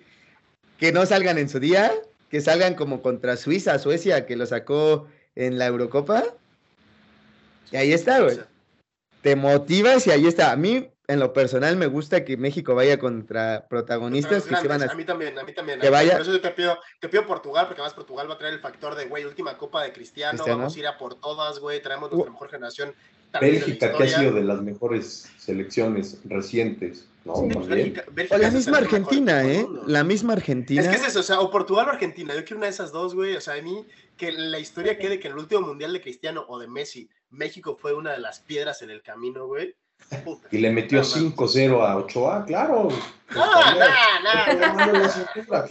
que no salgan en su día, que salgan como contra Suiza, Suecia, que lo sacó en la Eurocopa. Y ahí está, güey. O Te motivas y ahí está. A mí, en lo personal, me gusta que México vaya contra protagonistas que se van a... A mí también, a mí también. que vaya- Por eso yo te pido, te pido Portugal, porque además Portugal va a traer el factor de, güey, última copa de Cristiano, Cristiano. vamos a ir a por todas, güey, traemos Uh. nuestra mejor generación. Bélgica, que ha sido de las mejores selecciones recientes, ¿no? Sí. Pues. Bélgica- Bélgica O la misma mejor Argentina, ¿eh? mundo. La misma Argentina. Es que es eso, o sea, o Portugal o Argentina. Yo quiero una de esas dos, güey. O sea, a mí, que la historia quede que en el último mundial de Cristiano o de Messi, México fue una de las piedras en el camino, güey. Y le metió No, man. 5-0 a Ochoa, claro. No, no, no.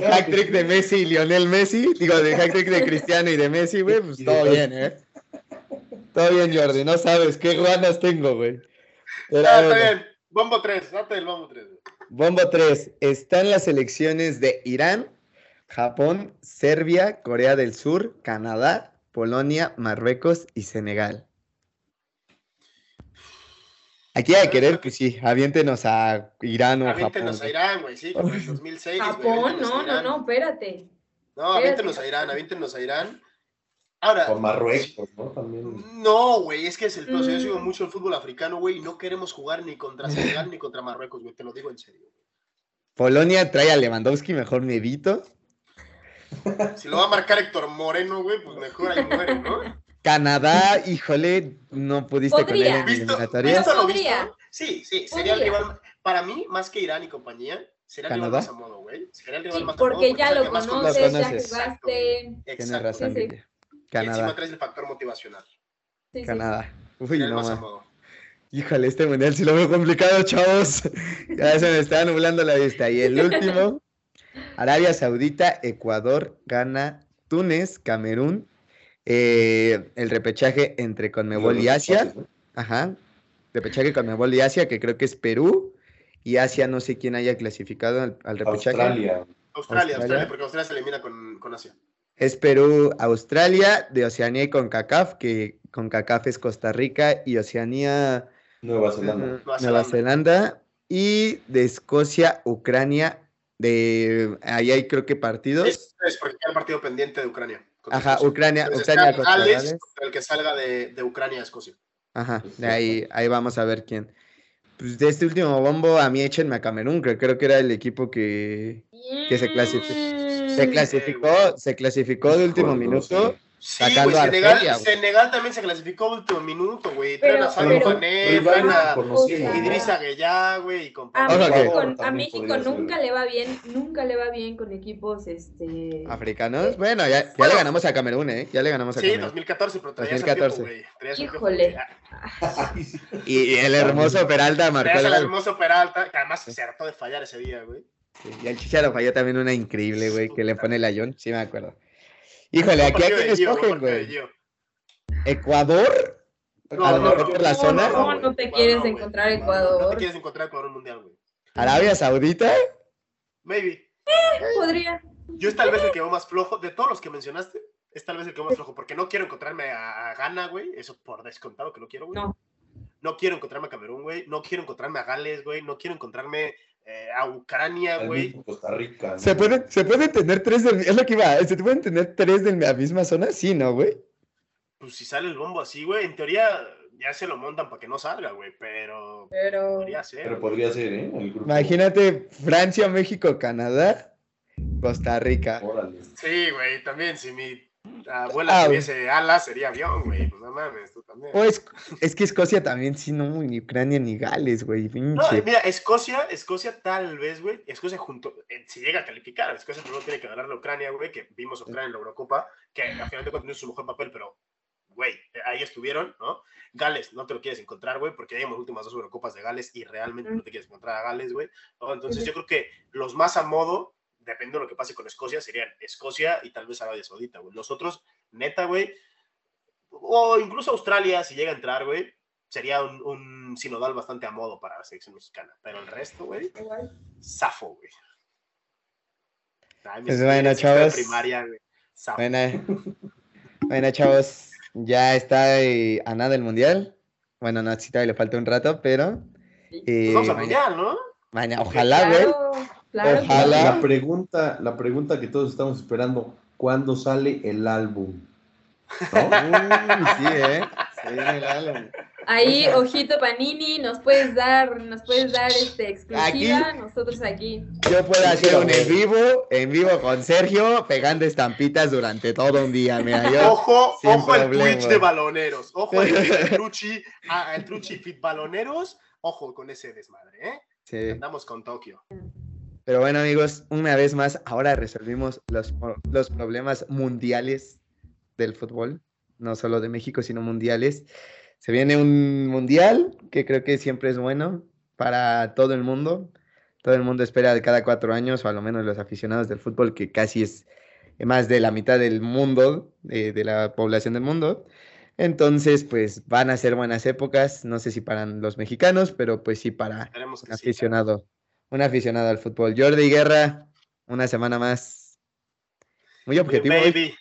Hack trick de Messi y Lionel Messi. Digo, de hack trick de Cristiano y de Messi, güey. Pues Y todo bien, ¿eh? Todo bien, Jordi. No sabes qué ganas tengo, güey. Pero, Ah, está bueno, bien. Bombo 3, date el bombo 3. Bombo 3. Están las selecciones de Irán, Japón, Serbia, Corea del Sur, Canadá, Polonia, Marruecos y Senegal. Aquí hay que querer, pues sí, aviéntenos a Irán o Japón. Aviéntenos a güey. Irán, güey, sí, como en el 2006. güey, Japón, a no, no, no, espérate. No, aviéntenos a Irán, aviéntenos a Irán. Ahora, Con Marruecos, ¿no? También. no, güey, es que es el peor. Yo Mm. sigo mucho el fútbol africano, güey, y no queremos jugar ni contra Senegal ni contra Marruecos, güey, te lo digo en serio. Polonia trae a Lewandowski, mejor me evito. Si lo va a marcar Héctor Moreno, güey, pues mejor ahí muere, ¿no? Canadá, híjole, no pudiste con él en ¿Visto, eliminatorias. ¿Visto lo visto? Sí, sí, sería el Podría. rival. Para mí, más que Irán y compañía, sería el rival ¿Canadá? más a modo, güey. Sería el rival Sí, más a modo. porque ya el lo conoces, Lo ya jugaste. Tienes Exacto. razón, Sí, sí. Guille. Y encima Canadá, traes el factor motivacional. Sí, sí. Canadá. Uy, el no, más. Híjole, este mundial sí lo veo complicado, chavos. Ya se me está nublando la vista. Y el último, Arabia Saudita, Ecuador, Ghana, Túnez, Camerún. Eh, el repechaje entre Conmebol y Asia. Ajá. Repechaje Conmebol y Asia, que creo que es Perú. Y Asia, no sé quién haya clasificado al, al repechaje. Australia. Australia, Australia. Porque Australia se elimina con, con Asia. Es Perú, Australia, de Oceanía y CONCACAF, que CONCACAF es Costa Rica y Oceanía Nueva Zelanda. Nueva Nueva Zelanda. Zelanda y de Escocia, Ucrania, de ahí hay creo que partidos. Es, es porque queda el partido pendiente de Ucrania. Ajá, Escocia. Ucrania, Entonces, Ucrania contra Gales Gales. contra el que salga de, de Ucrania a Escocia. Ajá, de ahí, ahí vamos a ver quién. Pues de este último bombo, a mí échenme a Camerún, que creo que era el equipo que, que se clasificó. Se Mm. clasificó, se clasificó de último minuto. Sí, güey, Senegal, Argelia, güey. Senegal también se clasificó último minuto, güey. Traen a Sadio Mané, traen a. Idrissa Gueye, güey, y A México, a México ser. nunca le va bien, nunca le va bien con equipos este Africanos. Bueno, ya, ya le ganamos a Camerún, ¿eh? Ya le ganamos a Sí, Camerún. 2014, pero traías 2014. el tiempo, güey. Traías el tiempo, Híjole. sí. Y, y el hermoso Peralta marcó Traías el hermoso Peralta, que además se hartó de fallar ese día, güey. Sí, y el Chicharo falló también una increíble, güey, que le pone el Ayón. Sí, me acuerdo. Híjole, aquí a Partido quién de Gio, escogen, güey. ¿Ecuador? No, a lo no, mejor no, por la no, zona. ¿Cómo no te quieres no, encontrar No Ecuador? te quieres encontrar Ecuador mundial, güey. ¿Arabia Saudita? Maybe. Podría. Yo es tal vez el que veo más flojo, de todos los que mencionaste, es tal vez el que veo más flojo, porque no quiero encontrarme a, a Ghana, güey, eso por descontado que no quiero, güey. No. No quiero encontrarme a Camerún, güey, no quiero encontrarme a Gales, güey, no quiero encontrarme eh, a Ucrania, güey. Costa Rica. ¿no? ¿Se pueden, ¿Se pueden tener tres del... Es lo que iba, ¿se pueden tener tres de la misma zona? Sí, ¿no, güey? Pues si sale el bombo así, güey, en teoría ya se lo montan para que no salga, güey, pero, Pero podría ser. Pero podría ser, ¿eh? El grupo. Imagínate Francia, México, Canadá, Costa Rica. Órale. Sí, güey, también si mi abuela Ah, tuviese alas sería avión, güey, pues no mames, tú también. O es, es que Escocia también, sí, no, ni Ucrania ni Gales, güey. No, mira, Escocia, Escocia tal vez, güey, Escocia junto, eh, si llega a calificar, Escocia primero tiene que ganar la Ucrania, güey, que vimos a Ucrania en la Eurocopa, que al final de cuentas no es su mejor papel, pero, güey, ahí estuvieron, ¿no? Gales, no te lo quieres encontrar, güey, porque ya vimos las últimas dos Eurocopas de Gales y realmente no te quieres encontrar a Gales, güey, ¿no? Entonces yo creo que los más a modo, depende de lo que pase con Escocia, serían Escocia y tal vez Arabia Saudita, güey. Los otros, neta, güey, o incluso Australia, si llega a entrar, güey, sería un, un sinodal bastante a modo para la selección mexicana. Pero el resto, güey, zafo, güey. Ay, Pues bueno, chavos. Primaria, güey. Zafo. Bueno, bueno, chavos, ya está eh, a nada el mundial. Bueno, no, sí todavía le falta un rato, pero eh, Pues vamos al mundial, ¿no? maña- ojalá, güey. Claro, Ojalá. La pregunta, la pregunta que todos estamos esperando, ¿cuándo sale el álbum? ¿No? Uy, sí, ¿eh? El álbum. Ahí, ojito Panini, nos puedes dar, nos puedes dar este exclusiva, nosotros aquí. Yo puedo hacer un en vivo, en vivo con Sergio, pegando estampitas durante todo un día. Mira, yo. Ojo, ojo el. Twitch de baloneros. Ojo el, el Truchi, ah, el Truchi Fit Baloneros. Ojo con ese desmadre, ¿eh? Sí. Andamos con Tokio. Pero bueno, amigos, una vez más, ahora resolvimos los, los problemas mundiales del fútbol, no solo de México, sino mundiales. Se viene un mundial que creo que siempre es bueno para todo el mundo. Todo el mundo espera de cada cuatro años, o a lo menos los aficionados del fútbol, que casi es más de la mitad del mundo, de, de la población del mundo. Entonces, pues van a ser buenas épocas, no sé si para los mexicanos, pero pues sí para un sí. aficionado, un aficionado al fútbol. Jordi Guerra, una semana más. Muy objetivo, hoy,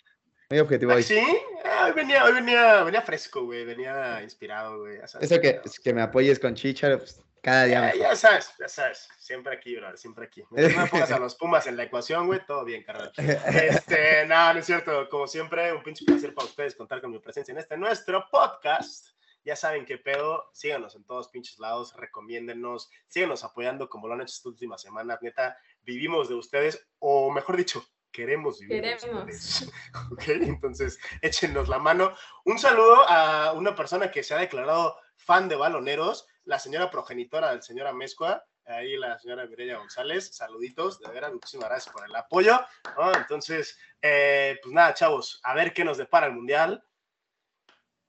muy objetivo Ah, hoy. ¿Sí? Ah, Hoy venía, hoy venía, venía fresco, güey. Venía inspirado, güey. Eso que, pero- que me apoyes con Chicharo, pues, cada día Ya, mejor. ya sabes, ya sabes. Siempre aquí, bro, siempre aquí. No me pongas a los Pumas en la ecuación, güey, todo bien, carnal. Este, no, no es cierto. Como siempre, un pinche placer para ustedes contar con mi presencia en este nuestro podcast. Ya saben qué pedo. Síganos en todos pinches lados, recomiéndennos, síganos apoyando como lo han hecho estas últimas semanas. Neta, vivimos de ustedes, o mejor dicho, queremos vivir de Queremos. Ok, entonces échenos la mano. Un saludo a una persona que se ha declarado fan de baloneros, la señora progenitora del señor Amezcua, ahí la señora Mireya González. Saluditos, de veras, muchísimas gracias por el apoyo. ¿no? Entonces, eh, pues nada, chavos, a ver qué nos depara el mundial.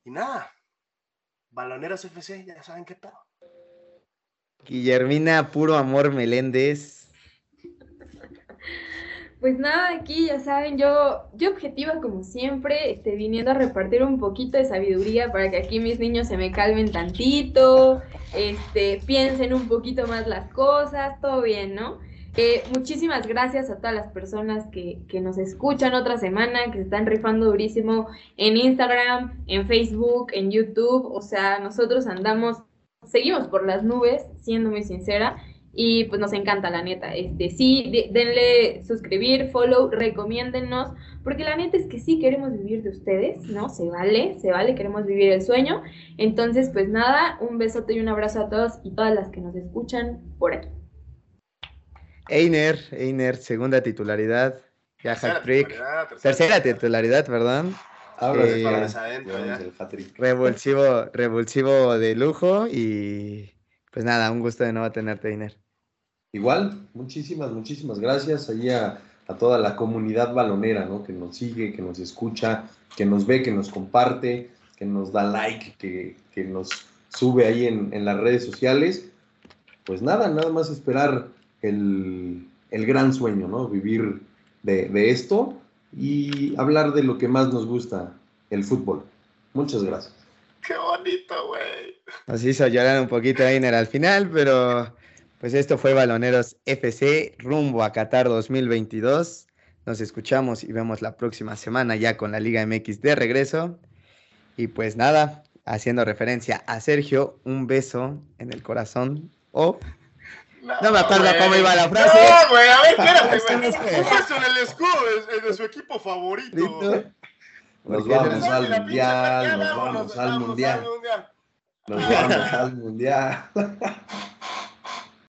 Y nada, baloneros FC, ya saben qué pedo. Guillermina, puro amor Meléndez. Pues nada, aquí ya saben, yo, yo objetiva como siempre, este, viniendo a repartir un poquito de sabiduría para que aquí mis niños se me calmen tantito, este, piensen un poquito más las cosas, todo bien, ¿no? Eh, muchísimas gracias a todas las personas que, que nos escuchan otra semana, que se están rifando durísimo en Instagram, en Facebook, en YouTube, o sea, nosotros andamos, seguimos por las nubes, siendo muy sincera, y pues nos encanta, la neta. Este, sí, de- denle suscribir, follow, recomiéndennos, porque la neta es que sí queremos vivir de ustedes, ¿no? Se vale, se vale, queremos vivir el sueño. Entonces, pues nada, un besote y un abrazo a todos y todas las que nos escuchan por aquí. Einer, Einer, segunda titularidad. Ya Tercera hat-trick. titularidad, Tercera titularidad, perdón. Ahora Eh. Revulsivo, revulsivo de lujo y pues nada, un gusto de nuevo tenerte, Einer. Igual, muchísimas, muchísimas gracias ahí a, a toda la comunidad balonera, ¿no? Que nos sigue, que nos escucha, que nos ve, que nos comparte, que nos da like, que, que nos sube ahí en, en las redes sociales. Pues nada, nada más esperar el, el gran sueño, ¿no? Vivir de, de esto y hablar de lo que más nos gusta, el fútbol. Muchas gracias. Qué bonito, güey. Nos hizo llorar un poquito Einer al final, pero pues esto fue Baloneros FC rumbo a Qatar 2022. Nos escuchamos y vemos la próxima semana ya con la Liga MX de regreso. Y pues nada, haciendo referencia a Sergio, un beso en el corazón. O No me acuerdo cómo iba la frase. No, güey, a ver, espérate, no güey. en el escudo de, de su equipo favorito. ¿listo? Nos vamos al mundial, nos vamos al vamos mundial. mundial. Nos vamos al mundial.